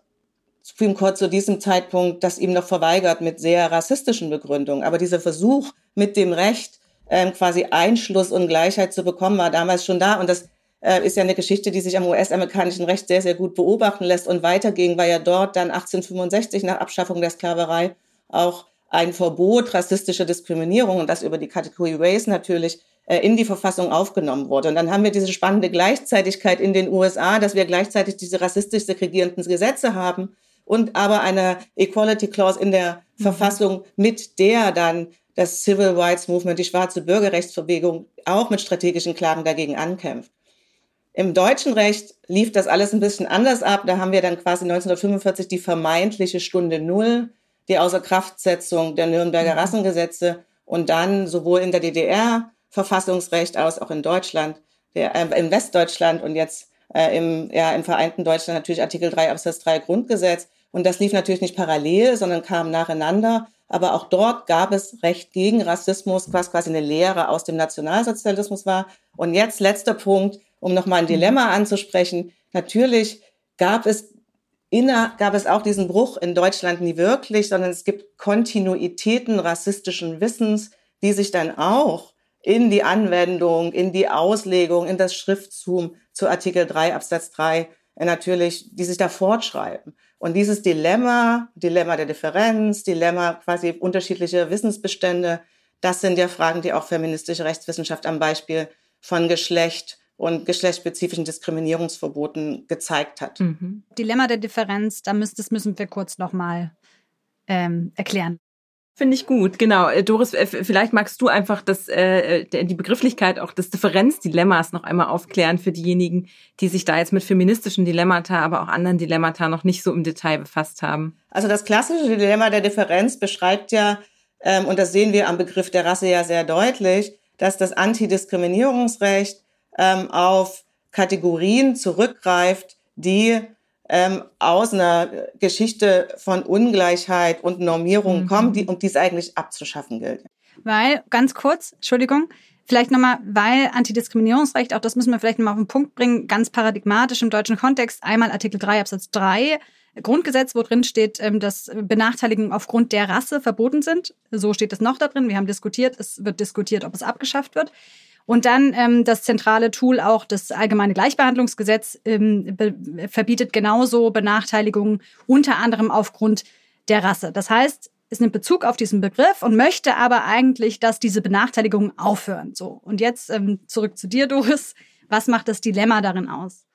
Supreme Court zu diesem Zeitpunkt das ihm noch verweigert mit sehr rassistischen Begründungen. Aber dieser Versuch mit dem Recht, ähm, quasi Einschluss und Gleichheit zu bekommen, war damals schon da. Und das äh, ist ja eine Geschichte, die sich am US-amerikanischen Recht sehr, sehr gut beobachten lässt und weiterging, weil ja dort dann 1865 nach Abschaffung der Sklaverei auch ein Verbot rassistischer Diskriminierung und das über die Kategorie Race natürlich äh, in die Verfassung aufgenommen wurde. Und dann haben wir diese spannende Gleichzeitigkeit in den USA, dass wir gleichzeitig diese rassistisch segregierenden Gesetze haben und aber eine Equality Clause in der mhm. Verfassung, mit der dann das Civil Rights Movement, die schwarze Bürgerrechtsbewegung, auch mit strategischen Klagen dagegen ankämpft. Im deutschen Recht lief das alles ein bisschen anders ab. Da haben wir dann quasi 1945 die vermeintliche Stunde Null die Außerkraftsetzung der Nürnberger mhm. Rassengesetze und dann sowohl in der DDR Verfassungsrecht aus, auch in Deutschland, der, äh, in Westdeutschland und jetzt äh, im, ja, im vereinten Deutschland natürlich Artikel 3 Absatz 3 Grundgesetz. Und das lief natürlich nicht parallel, sondern kam nacheinander. Aber auch dort gab es Recht gegen Rassismus, was quasi eine Lehre aus dem Nationalsozialismus war. Und jetzt letzter Punkt, um nochmal ein mhm. Dilemma anzusprechen. Natürlich gab es inner gab es auch diesen Bruch in Deutschland nie wirklich, sondern es gibt Kontinuitäten rassistischen Wissens, die sich dann auch in die Anwendung, in die Auslegung, in das Schriftzoom zu Artikel 3 Absatz 3 äh, natürlich, die sich da fortschreiben. Und dieses Dilemma, Dilemma der Differenz, Dilemma quasi unterschiedlicher Wissensbestände, das sind ja Fragen, die auch feministische Rechtswissenschaft am Beispiel von Geschlecht und geschlechtsspezifischen Diskriminierungsverboten gezeigt hat. Mhm. Dilemma der Differenz, da müssen, das müssen wir kurz nochmal ähm, erklären. Finde ich gut, genau. Äh, Doris, äh, vielleicht magst du einfach das, äh, die Begrifflichkeit auch des Differenzdilemmas noch einmal aufklären für diejenigen, die sich da jetzt mit feministischen Dilemmata, aber auch anderen Dilemmata noch nicht so im Detail befasst haben. Also das klassische Dilemma der Differenz beschreibt ja, ähm, und das sehen wir am Begriff der Rasse ja sehr deutlich, dass das Antidiskriminierungsrecht ähm, auf Kategorien zurückgreift, die ähm, aus einer Geschichte von Ungleichheit und Normierung mhm. kommen, die, um die es eigentlich abzuschaffen gilt. Weil, ganz kurz, Entschuldigung, vielleicht nochmal, weil Antidiskriminierungsrecht, auch das müssen wir vielleicht nochmal auf den Punkt bringen, ganz paradigmatisch im deutschen Kontext, einmal Artikel 3 Absatz 3 Grundgesetz, wo drin steht, ähm, dass Benachteiligungen aufgrund der Rasse verboten sind. So steht es noch da drin. Wir haben diskutiert, es wird diskutiert, ob es abgeschafft wird. Und dann ähm, das zentrale Tool auch das allgemeine Gleichbehandlungsgesetz ähm, verbietet genauso Benachteiligungen unter anderem aufgrund der Rasse. Das heißt, es nimmt Bezug auf diesen Begriff und möchte aber eigentlich, dass diese Benachteiligungen aufhören. So und jetzt ähm, zurück zu dir, Doris. Was macht das Dilemma darin aus?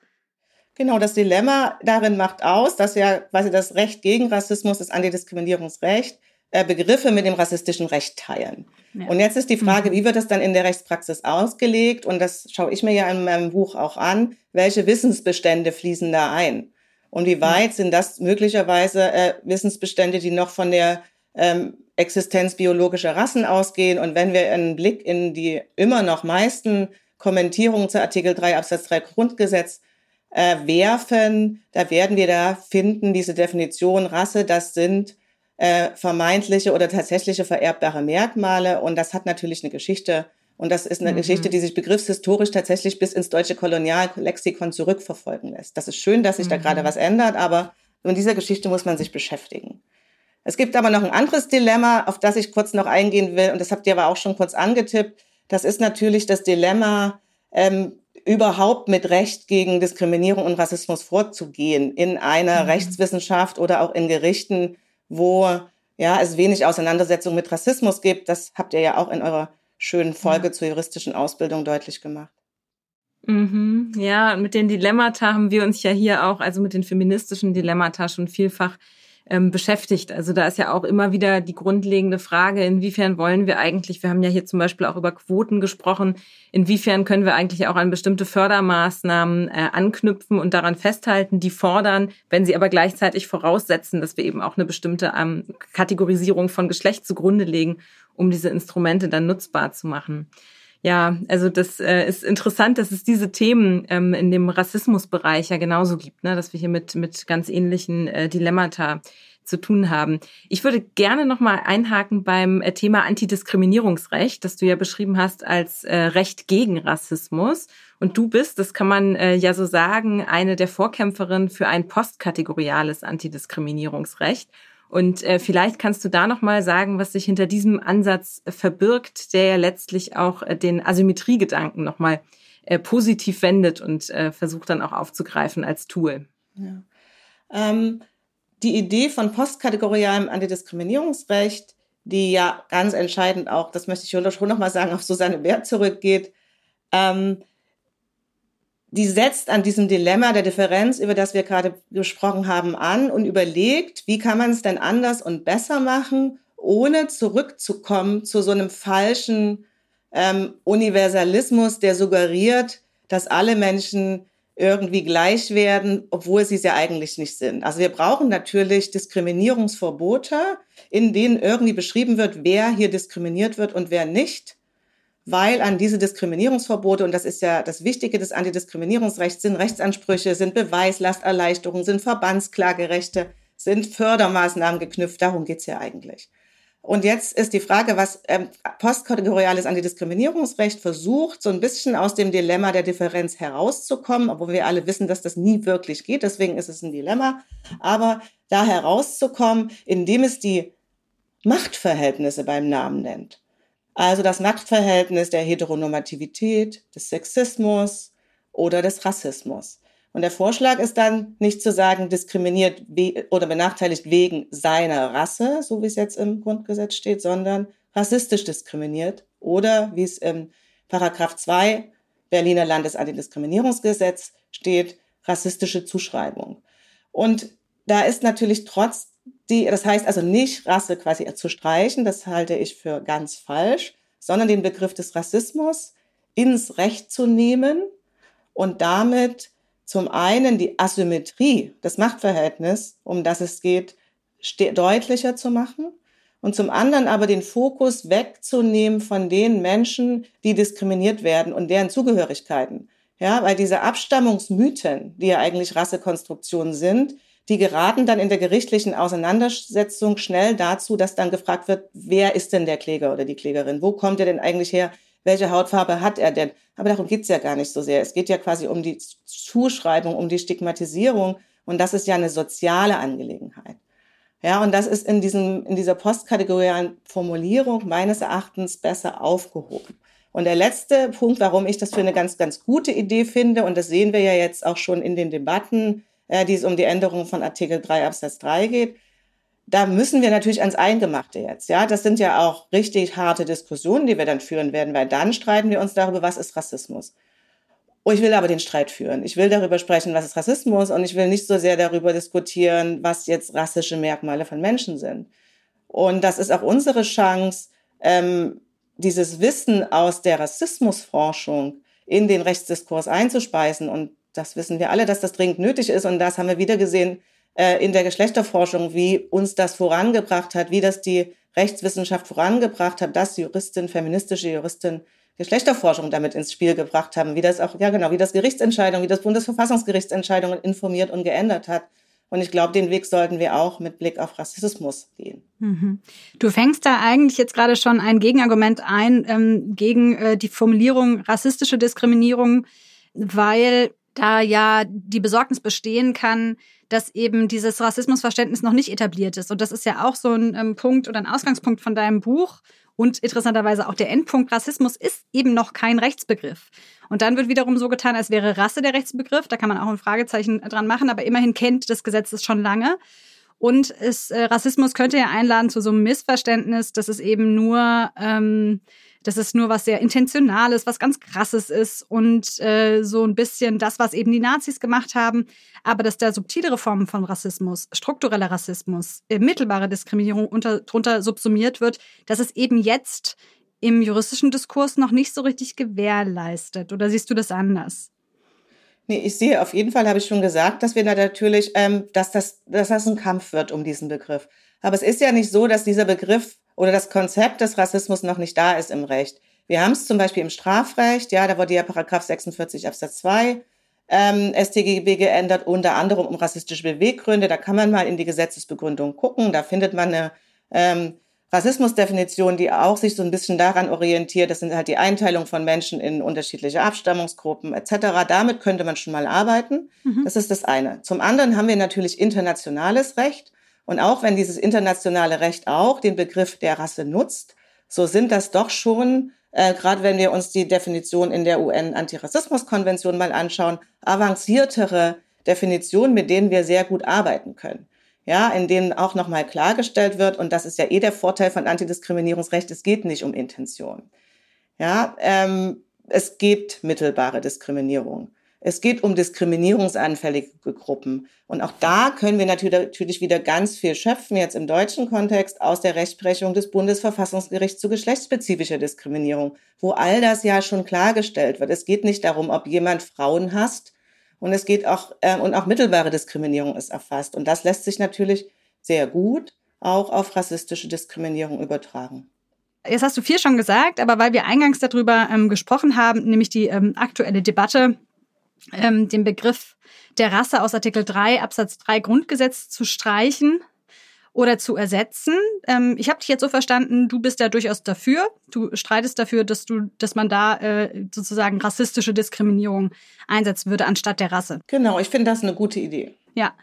Genau, das Dilemma darin macht aus, dass ja quasi das Recht gegen Rassismus, das Antidiskriminierungsrecht, Begriffe mit dem rassistischen Recht teilen. Ja. Und jetzt ist die Frage, mhm. wie wird das dann in der Rechtspraxis ausgelegt? Und das schaue ich mir ja in meinem Buch auch an. Welche Wissensbestände fließen da ein? Und wie weit mhm. sind das möglicherweise äh, Wissensbestände, die noch von der ähm, Existenz biologischer Rassen ausgehen? Und wenn wir einen Blick in die immer noch meisten Kommentierungen zu Artikel 3 Absatz 3 Grundgesetz äh, werfen, da werden wir da finden, diese Definition Rasse, das sind äh, vermeintliche oder tatsächliche vererbbare Merkmale. Und das hat natürlich eine Geschichte. Und das ist eine mhm. Geschichte, die sich begriffshistorisch tatsächlich bis ins deutsche Koloniallexikon zurückverfolgen lässt. Das ist schön, dass sich mhm. da gerade was ändert, aber in dieser Geschichte muss man sich beschäftigen. Es gibt aber noch ein anderes Dilemma, auf das ich kurz noch eingehen will, und das habt ihr aber auch schon kurz angetippt. Das ist natürlich das Dilemma, ähm, überhaupt mit Recht gegen Diskriminierung und Rassismus vorzugehen in einer mhm. Rechtswissenschaft oder auch in Gerichten, wo ja, es wenig Auseinandersetzung mit Rassismus gibt. Das habt ihr ja auch in eurer schönen Folge ja. zur juristischen Ausbildung deutlich gemacht. Mhm, ja, mit den Dilemmata haben wir uns ja hier auch, also mit den feministischen Dilemmata schon vielfach ähm, beschäftigt. Also da ist ja auch immer wieder die grundlegende Frage, inwiefern wollen wir eigentlich, wir haben ja hier zum Beispiel auch über Quoten gesprochen, inwiefern können wir eigentlich auch an bestimmte Fördermaßnahmen äh, anknüpfen und daran festhalten, die fordern, wenn sie aber gleichzeitig voraussetzen, dass wir eben auch eine bestimmte ähm, Kategorisierung von Geschlecht zugrunde legen, um diese Instrumente dann nutzbar zu machen. Ja, also das äh, ist interessant, dass es diese Themen ähm, in dem Rassismusbereich ja genauso gibt, ne? dass wir hier mit, mit ganz ähnlichen äh, Dilemmata zu tun haben. Ich würde gerne nochmal einhaken beim äh, Thema Antidiskriminierungsrecht, das du ja beschrieben hast als äh, Recht gegen Rassismus. Und du bist, das kann man äh, ja so sagen, eine der Vorkämpferinnen für ein postkategoriales Antidiskriminierungsrecht. Und äh, vielleicht kannst du da noch mal sagen, was sich hinter diesem Ansatz äh, verbirgt, der ja letztlich auch äh, den Asymmetriegedanken noch mal äh, positiv wendet und äh, versucht dann auch aufzugreifen als Tool. Ja. Ähm, die Idee von postkategorialem Antidiskriminierungsrecht, die ja ganz entscheidend auch, das möchte ich schon noch mal sagen, auf Susanne Wert zurückgeht, ähm, die setzt an diesem Dilemma der Differenz, über das wir gerade gesprochen haben, an und überlegt, wie kann man es denn anders und besser machen, ohne zurückzukommen zu so einem falschen ähm, Universalismus, der suggeriert, dass alle Menschen irgendwie gleich werden, obwohl sie es ja eigentlich nicht sind. Also wir brauchen natürlich Diskriminierungsverbote, in denen irgendwie beschrieben wird, wer hier diskriminiert wird und wer nicht weil an diese Diskriminierungsverbote, und das ist ja das Wichtige des Antidiskriminierungsrechts, sind Rechtsansprüche, sind Beweislasterleichterungen, sind Verbandsklagerechte, sind Fördermaßnahmen geknüpft. Darum geht's ja eigentlich. Und jetzt ist die Frage, was ähm, postkategoriales Antidiskriminierungsrecht versucht, so ein bisschen aus dem Dilemma der Differenz herauszukommen, obwohl wir alle wissen, dass das nie wirklich geht. Deswegen ist es ein Dilemma. Aber da herauszukommen, indem es die Machtverhältnisse beim Namen nennt. Also das Machtverhältnis der Heteronormativität, des Sexismus oder des Rassismus. Und der Vorschlag ist dann nicht zu sagen, diskriminiert oder benachteiligt wegen seiner Rasse, so wie es jetzt im Grundgesetz steht, sondern rassistisch diskriminiert oder wie es im Paragraph 2 Berliner Landesantidiskriminierungsgesetz steht, rassistische Zuschreibung. Und da ist natürlich trotz die, das heißt also nicht Rasse quasi zu streichen, das halte ich für ganz falsch, sondern den Begriff des Rassismus ins Recht zu nehmen und damit zum einen die Asymmetrie, das Machtverhältnis, um das es geht, deutlicher zu machen und zum anderen aber den Fokus wegzunehmen von den Menschen, die diskriminiert werden und deren Zugehörigkeiten. Ja, weil diese Abstammungsmythen, die ja eigentlich Rassekonstruktionen sind, die geraten dann in der gerichtlichen Auseinandersetzung schnell dazu, dass dann gefragt wird, wer ist denn der Kläger oder die Klägerin? Wo kommt er denn eigentlich her? Welche Hautfarbe hat er denn? Aber darum geht's ja gar nicht so sehr. Es geht ja quasi um die Zuschreibung, um die Stigmatisierung. Und das ist ja eine soziale Angelegenheit. Ja, und das ist in diesem, in dieser postkategorialen Formulierung meines Erachtens besser aufgehoben. Und der letzte Punkt, warum ich das für eine ganz, ganz gute Idee finde, und das sehen wir ja jetzt auch schon in den Debatten, äh, die es um die Änderung von Artikel 3 Absatz 3 geht, da müssen wir natürlich ans Eingemachte jetzt. Ja, das sind ja auch richtig harte Diskussionen, die wir dann führen werden, weil dann streiten wir uns darüber, was ist Rassismus. Oh, ich will aber den Streit führen. Ich will darüber sprechen, was ist Rassismus und ich will nicht so sehr darüber diskutieren, was jetzt rassische Merkmale von Menschen sind. Und das ist auch unsere Chance, ähm, dieses Wissen aus der Rassismusforschung in den Rechtsdiskurs einzuspeisen. Und das wissen wir alle, dass das dringend nötig ist. Und das haben wir wieder gesehen äh, in der Geschlechterforschung, wie uns das vorangebracht hat, wie das die Rechtswissenschaft vorangebracht hat, dass Juristin, feministische Juristin Geschlechterforschung damit ins Spiel gebracht haben, wie das auch, ja genau, wie das Gerichtsentscheidung, wie das Bundesverfassungsgerichtsentscheidungen informiert und geändert hat. Und ich glaube, den Weg sollten wir auch mit Blick auf Rassismus gehen. Mhm. Du fängst da eigentlich jetzt gerade schon ein Gegenargument ein ähm, gegen äh, die Formulierung rassistische Diskriminierung, weil da ja die Besorgnis bestehen kann, dass eben dieses Rassismusverständnis noch nicht etabliert ist. Und das ist ja auch so ein ähm, Punkt oder ein Ausgangspunkt von deinem Buch. Und interessanterweise auch der Endpunkt Rassismus ist eben noch kein Rechtsbegriff. Und dann wird wiederum so getan, als wäre Rasse der Rechtsbegriff. Da kann man auch ein Fragezeichen dran machen, aber immerhin kennt das Gesetz es schon lange. Und es, äh, Rassismus könnte ja einladen zu so einem Missverständnis, dass es eben nur ähm, dass es nur was sehr Intentionales, was ganz Krasses ist und äh, so ein bisschen das, was eben die Nazis gemacht haben, aber dass da subtilere Formen von Rassismus, struktureller Rassismus, äh, mittelbare Diskriminierung unter, drunter subsumiert wird, dass es eben jetzt im juristischen Diskurs noch nicht so richtig gewährleistet. Oder siehst du das anders? Nee, ich sehe auf jeden Fall, habe ich schon gesagt, dass wir da natürlich, ähm, dass, das, dass das ein Kampf wird um diesen Begriff. Aber es ist ja nicht so, dass dieser Begriff oder das Konzept des Rassismus noch nicht da ist im Recht. Wir haben es zum Beispiel im Strafrecht, ja, da wurde ja Paragraph 46 Absatz 2 ähm, StGB geändert, unter anderem um rassistische Beweggründe. Da kann man mal in die Gesetzesbegründung gucken. Da findet man eine ähm, Rassismusdefinition, die auch sich so ein bisschen daran orientiert. Das sind halt die Einteilung von Menschen in unterschiedliche Abstammungsgruppen etc. Damit könnte man schon mal arbeiten. Mhm. Das ist das eine. Zum anderen haben wir natürlich internationales Recht. Und auch wenn dieses internationale Recht auch den Begriff der Rasse nutzt, so sind das doch schon, äh, gerade wenn wir uns die Definition in der UN-Antirassismus-Konvention mal anschauen, avanciertere Definitionen, mit denen wir sehr gut arbeiten können. Ja, in denen auch nochmal klargestellt wird, und das ist ja eh der Vorteil von Antidiskriminierungsrecht, es geht nicht um Intention. Ja, ähm, es gibt mittelbare Diskriminierung. Es geht um diskriminierungsanfällige Gruppen. Und auch da können wir natürlich wieder ganz viel schöpfen, jetzt im deutschen Kontext, aus der Rechtsprechung des Bundesverfassungsgerichts zu geschlechtsspezifischer Diskriminierung, wo all das ja schon klargestellt wird. Es geht nicht darum, ob jemand Frauen hasst. Und es geht auch, äh, und auch mittelbare Diskriminierung ist erfasst. Und das lässt sich natürlich sehr gut auch auf rassistische Diskriminierung übertragen. Jetzt hast du viel schon gesagt, aber weil wir eingangs darüber ähm, gesprochen haben, nämlich die ähm, aktuelle Debatte ähm, den Begriff der Rasse aus Artikel 3 Absatz 3 Grundgesetz zu streichen oder zu ersetzen. Ähm, ich habe dich jetzt so verstanden, du bist da durchaus dafür. Du streitest dafür, dass du, dass man da äh, sozusagen rassistische Diskriminierung einsetzen würde anstatt der Rasse. Genau, ich finde das eine gute Idee. Ja.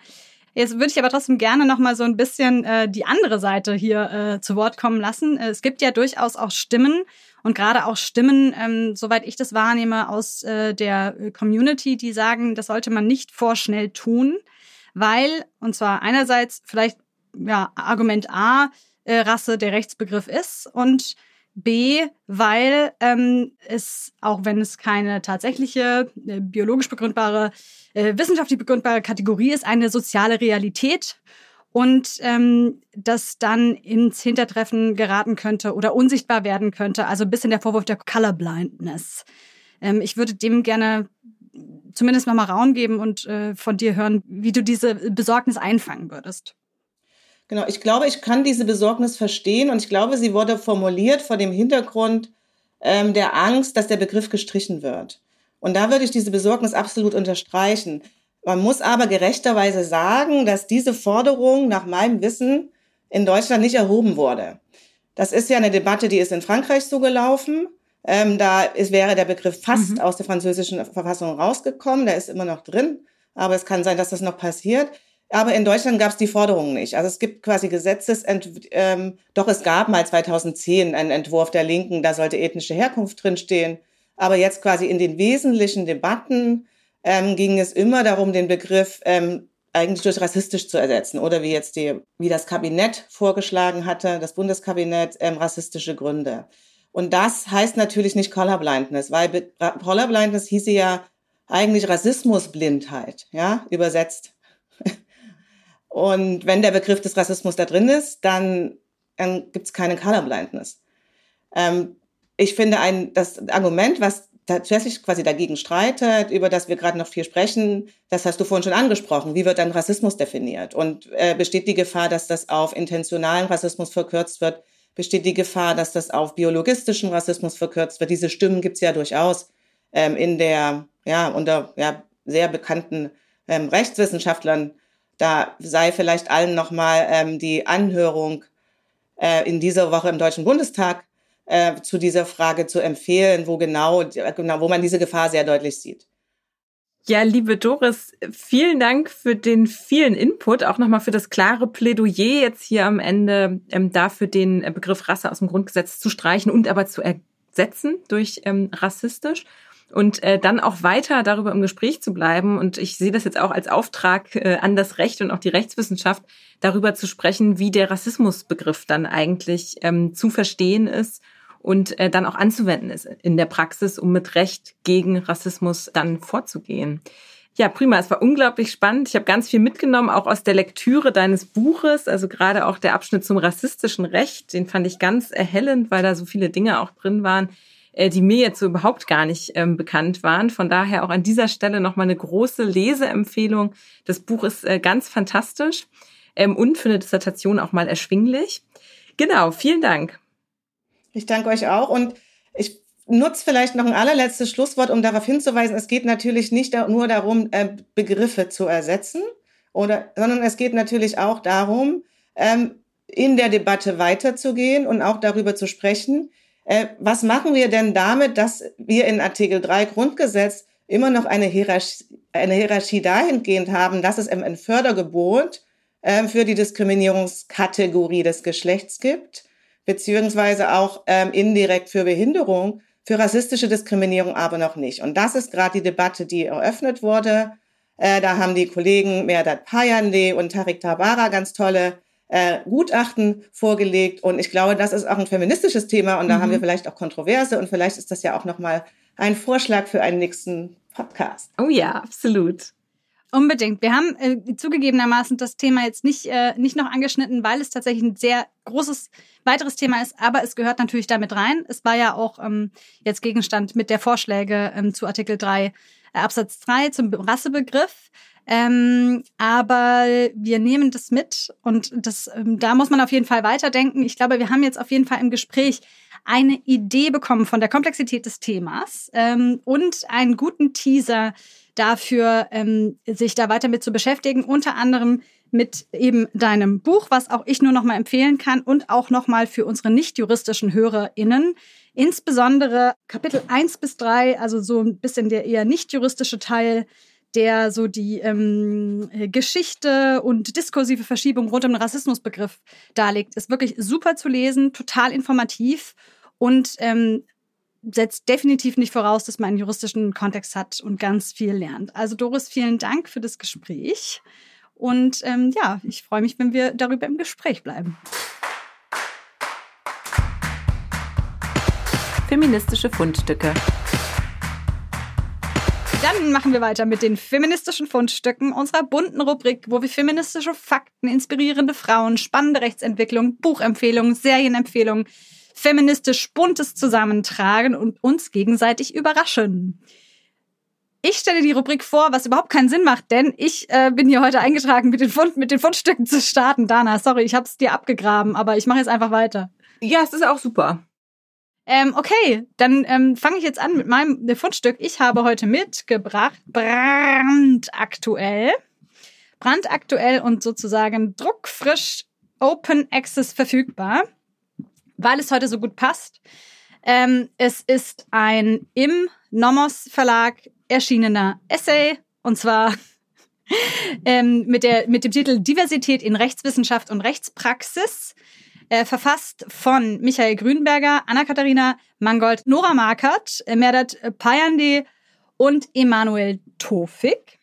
Jetzt würde ich aber trotzdem gerne noch mal so ein bisschen äh, die andere Seite hier äh, zu Wort kommen lassen. Es gibt ja durchaus auch Stimmen und gerade auch Stimmen, ähm, soweit ich das wahrnehme, aus äh, der Community, die sagen, das sollte man nicht vorschnell tun, weil, und zwar einerseits vielleicht ja, Argument A, äh, Rasse der Rechtsbegriff ist und B, weil ähm, es, auch wenn es keine tatsächliche äh, biologisch begründbare, äh, wissenschaftlich begründbare Kategorie ist, eine soziale Realität und ähm, das dann ins Hintertreffen geraten könnte oder unsichtbar werden könnte. Also ein bisschen der Vorwurf der Colorblindness. Ähm, ich würde dem gerne zumindest nochmal Raum geben und äh, von dir hören, wie du diese Besorgnis einfangen würdest. Genau, ich glaube, ich kann diese Besorgnis verstehen und ich glaube, sie wurde formuliert vor dem Hintergrund ähm, der Angst, dass der Begriff gestrichen wird. Und da würde ich diese Besorgnis absolut unterstreichen. Man muss aber gerechterweise sagen, dass diese Forderung nach meinem Wissen in Deutschland nicht erhoben wurde. Das ist ja eine Debatte, die ist in Frankreich so gelaufen. Ähm, da ist, wäre der Begriff fast mhm. aus der französischen Verfassung rausgekommen. Der ist immer noch drin. Aber es kann sein, dass das noch passiert. Aber in Deutschland gab es die Forderung nicht. Also es gibt quasi Gesetzesent, ähm, doch es gab mal 2010 einen Entwurf der Linken, da sollte ethnische Herkunft drinstehen. Aber jetzt quasi in den wesentlichen Debatten ähm, ging es immer darum, den Begriff ähm, eigentlich durch rassistisch zu ersetzen oder wie jetzt die, wie das Kabinett vorgeschlagen hatte, das Bundeskabinett, ähm, rassistische Gründe. Und das heißt natürlich nicht Colorblindness, weil Colorblindness hieße ja eigentlich Rassismusblindheit, ja, übersetzt. Und wenn der Begriff des Rassismus da drin ist, dann, dann gibt es keine Colorblindness. Ähm, ich finde ein, das Argument, was tatsächlich quasi dagegen streitet, über das wir gerade noch viel sprechen, das hast du vorhin schon angesprochen. Wie wird dann Rassismus definiert? Und äh, besteht die Gefahr, dass das auf intentionalen Rassismus verkürzt wird? Besteht die Gefahr, dass das auf biologistischen Rassismus verkürzt wird? Diese Stimmen gibt's ja durchaus ähm, in der, ja, unter ja, sehr bekannten ähm, Rechtswissenschaftlern. Da sei vielleicht allen nochmal ähm, die Anhörung äh, in dieser Woche im Deutschen Bundestag äh, zu dieser Frage zu empfehlen, wo genau, genau, wo man diese Gefahr sehr deutlich sieht. Ja, liebe Doris, vielen Dank für den vielen Input, auch nochmal für das klare Plädoyer jetzt hier am Ende ähm, dafür, den äh, Begriff Rasse aus dem Grundgesetz zu streichen und aber zu ersetzen durch ähm, rassistisch und äh, dann auch weiter darüber im Gespräch zu bleiben. Und ich sehe das jetzt auch als Auftrag äh, an das Recht und auch die Rechtswissenschaft, darüber zu sprechen, wie der Rassismusbegriff dann eigentlich ähm, zu verstehen ist und äh, dann auch anzuwenden ist in der Praxis, um mit Recht gegen Rassismus dann vorzugehen. Ja, prima. Es war unglaublich spannend. Ich habe ganz viel mitgenommen, auch aus der Lektüre deines Buches. Also gerade auch der Abschnitt zum rassistischen Recht, den fand ich ganz erhellend, weil da so viele Dinge auch drin waren, die mir jetzt so überhaupt gar nicht ähm, bekannt waren. Von daher auch an dieser Stelle nochmal eine große Leseempfehlung. Das Buch ist äh, ganz fantastisch ähm, und für eine Dissertation auch mal erschwinglich. Genau, vielen Dank. Ich danke euch auch und ich nutze vielleicht noch ein allerletztes Schlusswort, um darauf hinzuweisen, es geht natürlich nicht nur darum, äh, Begriffe zu ersetzen, oder, sondern es geht natürlich auch darum, ähm, in der Debatte weiterzugehen und auch darüber zu sprechen, äh, was machen wir denn damit, dass wir in Artikel 3 Grundgesetz immer noch eine Hierarchie, eine Hierarchie dahingehend haben, dass es ein Fördergebot äh, für die Diskriminierungskategorie des Geschlechts gibt beziehungsweise auch ähm, indirekt für Behinderung, für rassistische Diskriminierung aber noch nicht. Und das ist gerade die Debatte, die eröffnet wurde. Äh, da haben die Kollegen Merdat Payande und Tarik Tabara ganz tolle äh, Gutachten vorgelegt. Und ich glaube, das ist auch ein feministisches Thema und da mhm. haben wir vielleicht auch Kontroverse und vielleicht ist das ja auch nochmal ein Vorschlag für einen nächsten Podcast. Oh ja, absolut. Unbedingt. Wir haben äh, zugegebenermaßen das Thema jetzt nicht, äh, nicht noch angeschnitten, weil es tatsächlich ein sehr großes weiteres Thema ist, aber es gehört natürlich damit rein. Es war ja auch ähm, jetzt Gegenstand mit der Vorschläge ähm, zu Artikel 3 äh, Absatz 3 zum Rassebegriff. Ähm, aber wir nehmen das mit und das, ähm, da muss man auf jeden Fall weiterdenken. Ich glaube, wir haben jetzt auf jeden Fall im Gespräch eine Idee bekommen von der Komplexität des Themas ähm, und einen guten Teaser dafür, ähm, sich da weiter mit zu beschäftigen, unter anderem mit eben deinem Buch, was auch ich nur noch mal empfehlen kann und auch noch mal für unsere nicht juristischen HörerInnen. Insbesondere Kapitel 1 bis 3, also so ein bisschen der eher nicht juristische Teil, der so die ähm, Geschichte und diskursive Verschiebung rund um den Rassismusbegriff darlegt, ist wirklich super zu lesen, total informativ und ähm, setzt definitiv nicht voraus, dass man einen juristischen Kontext hat und ganz viel lernt. Also Doris, vielen Dank für das Gespräch. Und ähm, ja, ich freue mich, wenn wir darüber im Gespräch bleiben. Feministische Fundstücke. Dann machen wir weiter mit den feministischen Fundstücken unserer bunten Rubrik, wo wir feministische Fakten, inspirierende Frauen, spannende Rechtsentwicklung, Buchempfehlungen, Serienempfehlungen, feministisch Buntes zusammentragen und uns gegenseitig überraschen. Ich stelle die Rubrik vor, was überhaupt keinen Sinn macht, denn ich äh, bin hier heute eingetragen, mit den, Fund, mit den Fundstücken zu starten. Dana, sorry, ich habe es dir abgegraben, aber ich mache jetzt einfach weiter. Ja, es ist auch super. Ähm, okay, dann ähm, fange ich jetzt an mit meinem Fundstück. Ich habe heute mitgebracht brandaktuell. Brandaktuell und sozusagen druckfrisch Open Access verfügbar, weil es heute so gut passt. Ähm, es ist ein im Nomos Verlag erschienener Essay und zwar ähm, mit, der, mit dem Titel Diversität in Rechtswissenschaft und Rechtspraxis, äh, verfasst von Michael Grünberger, Anna-Katharina Mangold, Nora Markert, äh, Merdat Payande und Emanuel Tofik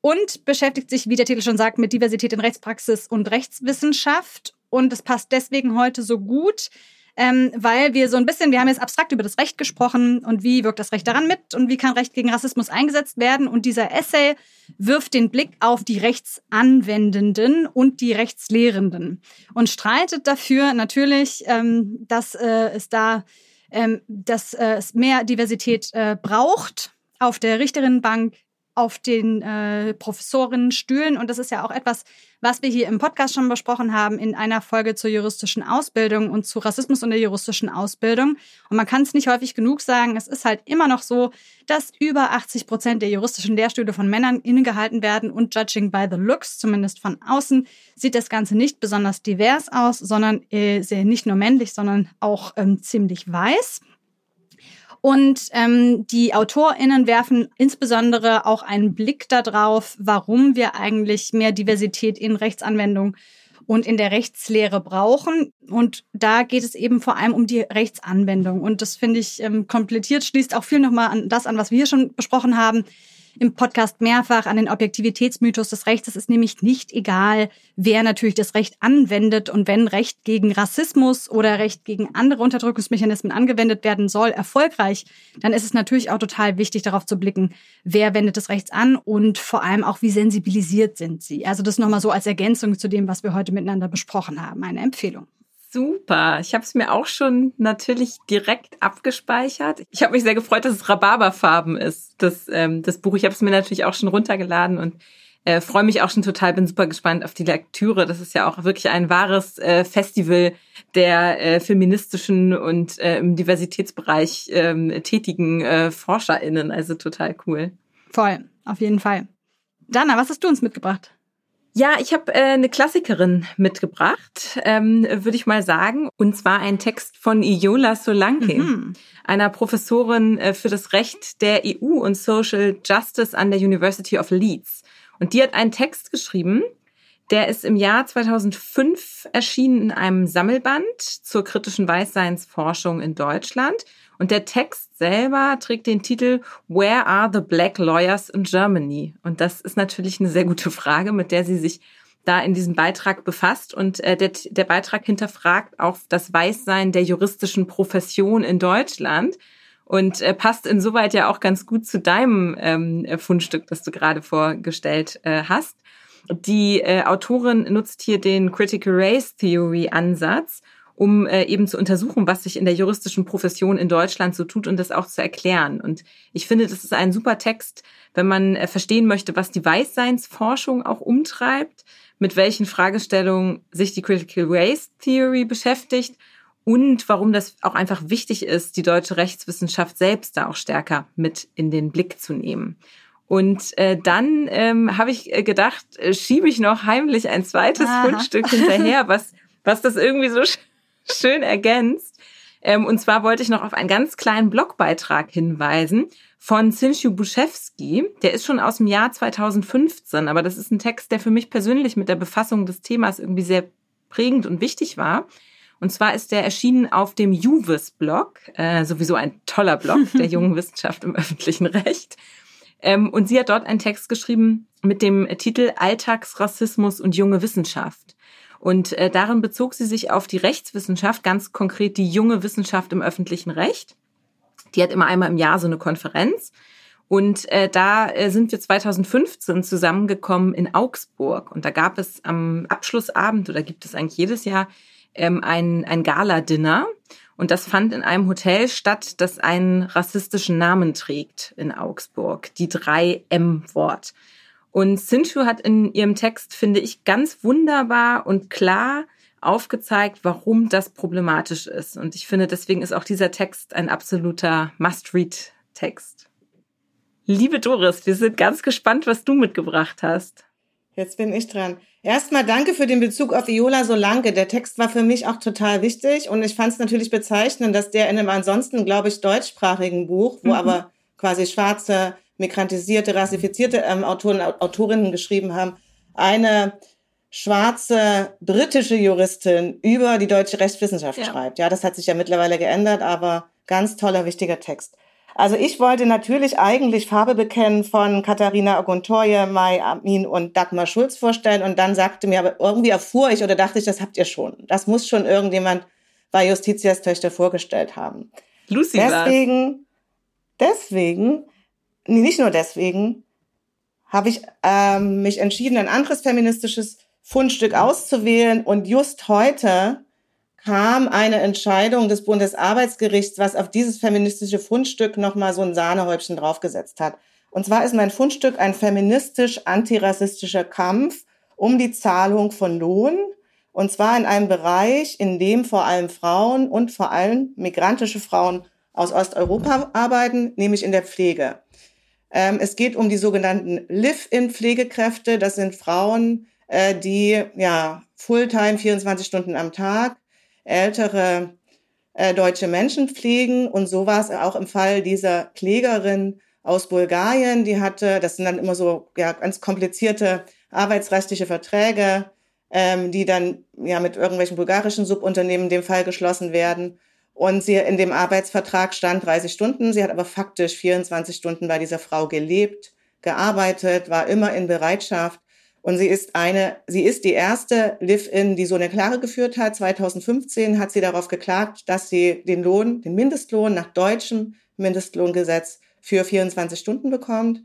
und beschäftigt sich, wie der Titel schon sagt, mit Diversität in Rechtspraxis und Rechtswissenschaft. Und es passt deswegen heute so gut, ähm, weil wir so ein bisschen, wir haben jetzt abstrakt über das Recht gesprochen und wie wirkt das Recht daran mit und wie kann Recht gegen Rassismus eingesetzt werden. Und dieser Essay wirft den Blick auf die Rechtsanwendenden und die Rechtslehrenden und streitet dafür natürlich, ähm, dass äh, es da ähm, dass äh, es mehr Diversität äh, braucht auf der Richterinnenbank, auf den äh, Professorinnenstühlen. Und das ist ja auch etwas, was wir hier im Podcast schon besprochen haben in einer Folge zur juristischen Ausbildung und zu Rassismus und der juristischen Ausbildung. Und man kann es nicht häufig genug sagen, es ist halt immer noch so, dass über 80 Prozent der juristischen Lehrstühle von Männern innegehalten werden und judging by the looks, zumindest von außen, sieht das Ganze nicht besonders divers aus, sondern äh, nicht nur männlich, sondern auch ähm, ziemlich weiß. Und ähm, die AutorInnen werfen insbesondere auch einen Blick darauf, warum wir eigentlich mehr Diversität in Rechtsanwendung und in der Rechtslehre brauchen. Und da geht es eben vor allem um die Rechtsanwendung. Und das finde ich ähm, komplettiert, schließt auch viel nochmal an das an, was wir hier schon besprochen haben im Podcast mehrfach an den Objektivitätsmythos des Rechts. Es ist nämlich nicht egal, wer natürlich das Recht anwendet und wenn Recht gegen Rassismus oder Recht gegen andere Unterdrückungsmechanismen angewendet werden soll, erfolgreich, dann ist es natürlich auch total wichtig, darauf zu blicken, wer wendet das Recht an und vor allem auch, wie sensibilisiert sind sie. Also das nochmal so als Ergänzung zu dem, was wir heute miteinander besprochen haben. Eine Empfehlung. Super. Ich habe es mir auch schon natürlich direkt abgespeichert. Ich habe mich sehr gefreut, dass es Rhabarberfarben ist, das, ähm, das Buch. Ich habe es mir natürlich auch schon runtergeladen und äh, freue mich auch schon total, bin super gespannt auf die Lektüre. Das ist ja auch wirklich ein wahres äh, Festival der äh, feministischen und äh, im Diversitätsbereich äh, tätigen äh, ForscherInnen. Also total cool. Voll, auf jeden Fall. Dana, was hast du uns mitgebracht? Ja, ich habe äh, eine Klassikerin mitgebracht, ähm, würde ich mal sagen. Und zwar ein Text von Iola Solanke, mhm. einer Professorin äh, für das Recht der EU und Social Justice an der University of Leeds. Und die hat einen Text geschrieben, der ist im Jahr 2005 erschienen in einem Sammelband zur kritischen Weißseinsforschung in Deutschland. Und der Text selber trägt den Titel Where are the Black Lawyers in Germany? Und das ist natürlich eine sehr gute Frage, mit der sie sich da in diesem Beitrag befasst. Und äh, der, der Beitrag hinterfragt auch das Weißsein der juristischen Profession in Deutschland und äh, passt insoweit ja auch ganz gut zu deinem ähm, Fundstück, das du gerade vorgestellt äh, hast. Die äh, Autorin nutzt hier den Critical Race Theory Ansatz um äh, eben zu untersuchen, was sich in der juristischen Profession in Deutschland so tut und das auch zu erklären. Und ich finde, das ist ein super Text, wenn man äh, verstehen möchte, was die Weißseinsforschung auch umtreibt, mit welchen Fragestellungen sich die Critical Race Theory beschäftigt und warum das auch einfach wichtig ist, die deutsche Rechtswissenschaft selbst da auch stärker mit in den Blick zu nehmen. Und äh, dann ähm, habe ich äh, gedacht, äh, schiebe ich noch heimlich ein zweites Aha. Fundstück hinterher, was, was das irgendwie so schön ergänzt. Ähm, und zwar wollte ich noch auf einen ganz kleinen Blogbeitrag hinweisen von Sinchu Buszewski. Der ist schon aus dem Jahr 2015, aber das ist ein Text, der für mich persönlich mit der Befassung des Themas irgendwie sehr prägend und wichtig war. Und zwar ist der erschienen auf dem Juvis-Blog, äh, sowieso ein toller Blog der jungen Wissenschaft im öffentlichen Recht. Ähm, und sie hat dort einen Text geschrieben mit dem Titel Alltagsrassismus und junge Wissenschaft. Und äh, darin bezog sie sich auf die Rechtswissenschaft, ganz konkret die junge Wissenschaft im öffentlichen Recht. Die hat immer einmal im Jahr so eine Konferenz. Und äh, da äh, sind wir 2015 zusammengekommen in Augsburg. Und da gab es am Abschlussabend, oder gibt es eigentlich jedes Jahr, ähm, ein, ein Gala-Dinner. Und das fand in einem Hotel statt, das einen rassistischen Namen trägt in Augsburg, die 3M-Wort. Und Sinchu hat in ihrem Text, finde ich, ganz wunderbar und klar aufgezeigt, warum das problematisch ist. Und ich finde, deswegen ist auch dieser Text ein absoluter Must-Read-Text. Liebe Doris, wir sind ganz gespannt, was du mitgebracht hast. Jetzt bin ich dran. Erstmal danke für den Bezug auf Iola Solanke. Der Text war für mich auch total wichtig und ich fand es natürlich bezeichnend, dass der in einem ansonsten, glaube ich, deutschsprachigen Buch, wo mhm. aber quasi schwarze, migrantisierte, rassifizierte ähm, Autoren, Autorinnen geschrieben haben, eine schwarze britische Juristin über die deutsche Rechtswissenschaft ja. schreibt. Ja, das hat sich ja mittlerweile geändert, aber ganz toller, wichtiger Text. Also ich wollte natürlich eigentlich Farbe bekennen von Katharina Oguntoye, Mai Amin und Dagmar Schulz vorstellen und dann sagte mir, aber irgendwie erfuhr ich oder dachte ich, das habt ihr schon. Das muss schon irgendjemand bei Justitias Töchter vorgestellt haben. Lucy Deswegen, deswegen, nee, nicht nur deswegen, habe ich ähm, mich entschieden, ein anderes feministisches Fundstück auszuwählen und just heute kam eine Entscheidung des Bundesarbeitsgerichts, was auf dieses feministische Fundstück nochmal so ein Sahnehäubchen draufgesetzt hat. Und zwar ist mein Fundstück ein feministisch-antirassistischer Kampf um die Zahlung von Lohn. Und zwar in einem Bereich, in dem vor allem Frauen und vor allem migrantische Frauen aus Osteuropa arbeiten, nämlich in der Pflege. Ähm, es geht um die sogenannten Live-in-Pflegekräfte. Das sind Frauen, äh, die ja Fulltime 24 Stunden am Tag ältere äh, deutsche Menschen pflegen. Und so war es auch im Fall dieser Klägerin aus Bulgarien. Die hatte, das sind dann immer so ja, ganz komplizierte arbeitsrechtliche Verträge, ähm, die dann ja mit irgendwelchen bulgarischen Subunternehmen in dem Fall geschlossen werden. Und sie in dem Arbeitsvertrag stand 30 Stunden. Sie hat aber faktisch 24 Stunden bei dieser Frau gelebt, gearbeitet, war immer in Bereitschaft. Und sie ist eine, sie ist die erste Live-In, die so eine Klage geführt hat. 2015 hat sie darauf geklagt, dass sie den Lohn, den Mindestlohn nach deutschem Mindestlohngesetz für 24 Stunden bekommt.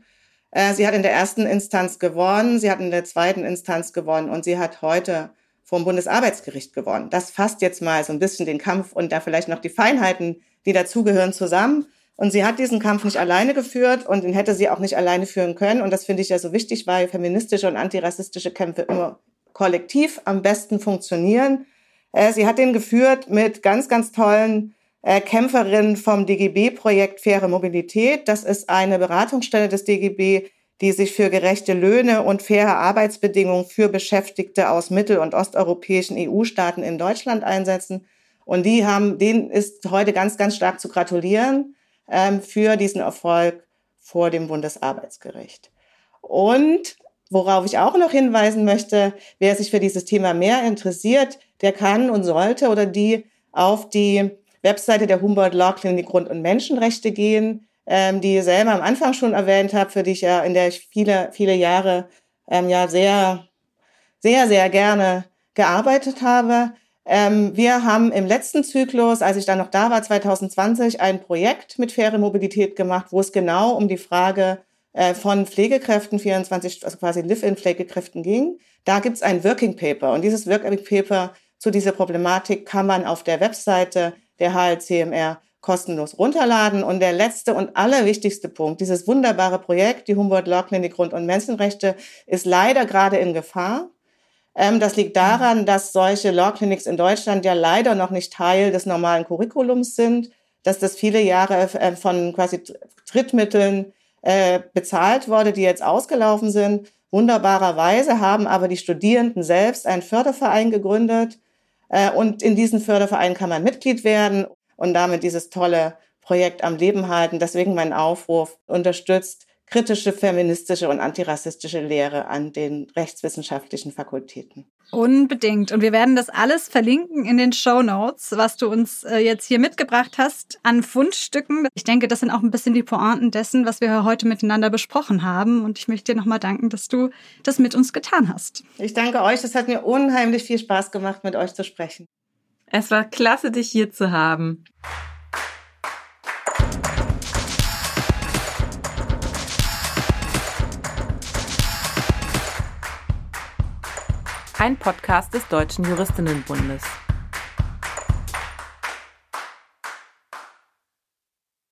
Äh, sie hat in der ersten Instanz gewonnen, sie hat in der zweiten Instanz gewonnen und sie hat heute vom Bundesarbeitsgericht gewonnen. Das fasst jetzt mal so ein bisschen den Kampf und da vielleicht noch die Feinheiten, die dazugehören, zusammen. Und sie hat diesen Kampf nicht alleine geführt und den hätte sie auch nicht alleine führen können. Und das finde ich ja so wichtig, weil feministische und antirassistische Kämpfe immer kollektiv am besten funktionieren. Äh, sie hat den geführt mit ganz, ganz tollen äh, Kämpferinnen vom DGB-Projekt Faire Mobilität. Das ist eine Beratungsstelle des DGB, die sich für gerechte Löhne und faire Arbeitsbedingungen für Beschäftigte aus mittel- und osteuropäischen EU-Staaten in Deutschland einsetzen. Und die haben, denen ist heute ganz, ganz stark zu gratulieren ähm, für diesen Erfolg vor dem Bundesarbeitsgericht. Und worauf ich auch noch hinweisen möchte, wer sich für dieses Thema mehr interessiert, der kann und sollte oder die auf die Webseite der Humboldt Law Clinic Grund- und Menschenrechte gehen, ähm, die ich selber am Anfang schon erwähnt habe, für die ich ja in der ich viele, viele Jahre ähm, ja sehr, sehr, sehr gerne gearbeitet habe. Ähm, wir haben im letzten Zyklus, als ich dann noch da war, 2020, ein Projekt mit faire Mobilität gemacht, wo es genau um die Frage äh, von Pflegekräften, 24, also quasi Live-in-Pflegekräften ging. Da gibt es ein Working Paper und dieses Working Paper zu dieser Problematik kann man auf der Webseite der HLCMR kostenlos runterladen. Und der letzte und allerwichtigste Punkt, dieses wunderbare Projekt, die Humboldt Law Clinic Grund- und Menschenrechte, ist leider gerade in Gefahr. Ähm, das liegt daran, dass solche Law Clinics in Deutschland ja leider noch nicht Teil des normalen Curriculums sind, dass das viele Jahre äh, von quasi Drittmitteln äh, bezahlt wurde, die jetzt ausgelaufen sind. Wunderbarerweise haben aber die Studierenden selbst einen Förderverein gegründet äh, und in diesen Förderverein kann man Mitglied werden und damit dieses tolle Projekt am Leben halten. Deswegen mein Aufruf, unterstützt kritische feministische und antirassistische Lehre an den rechtswissenschaftlichen Fakultäten. Unbedingt. Und wir werden das alles verlinken in den Show Notes, was du uns äh, jetzt hier mitgebracht hast an Fundstücken. Ich denke, das sind auch ein bisschen die Pointen dessen, was wir heute miteinander besprochen haben. Und ich möchte dir nochmal danken, dass du das mit uns getan hast. Ich danke euch. Es hat mir unheimlich viel Spaß gemacht, mit euch zu sprechen. Es war klasse, dich hier zu haben. Ein Podcast des Deutschen Juristinnenbundes.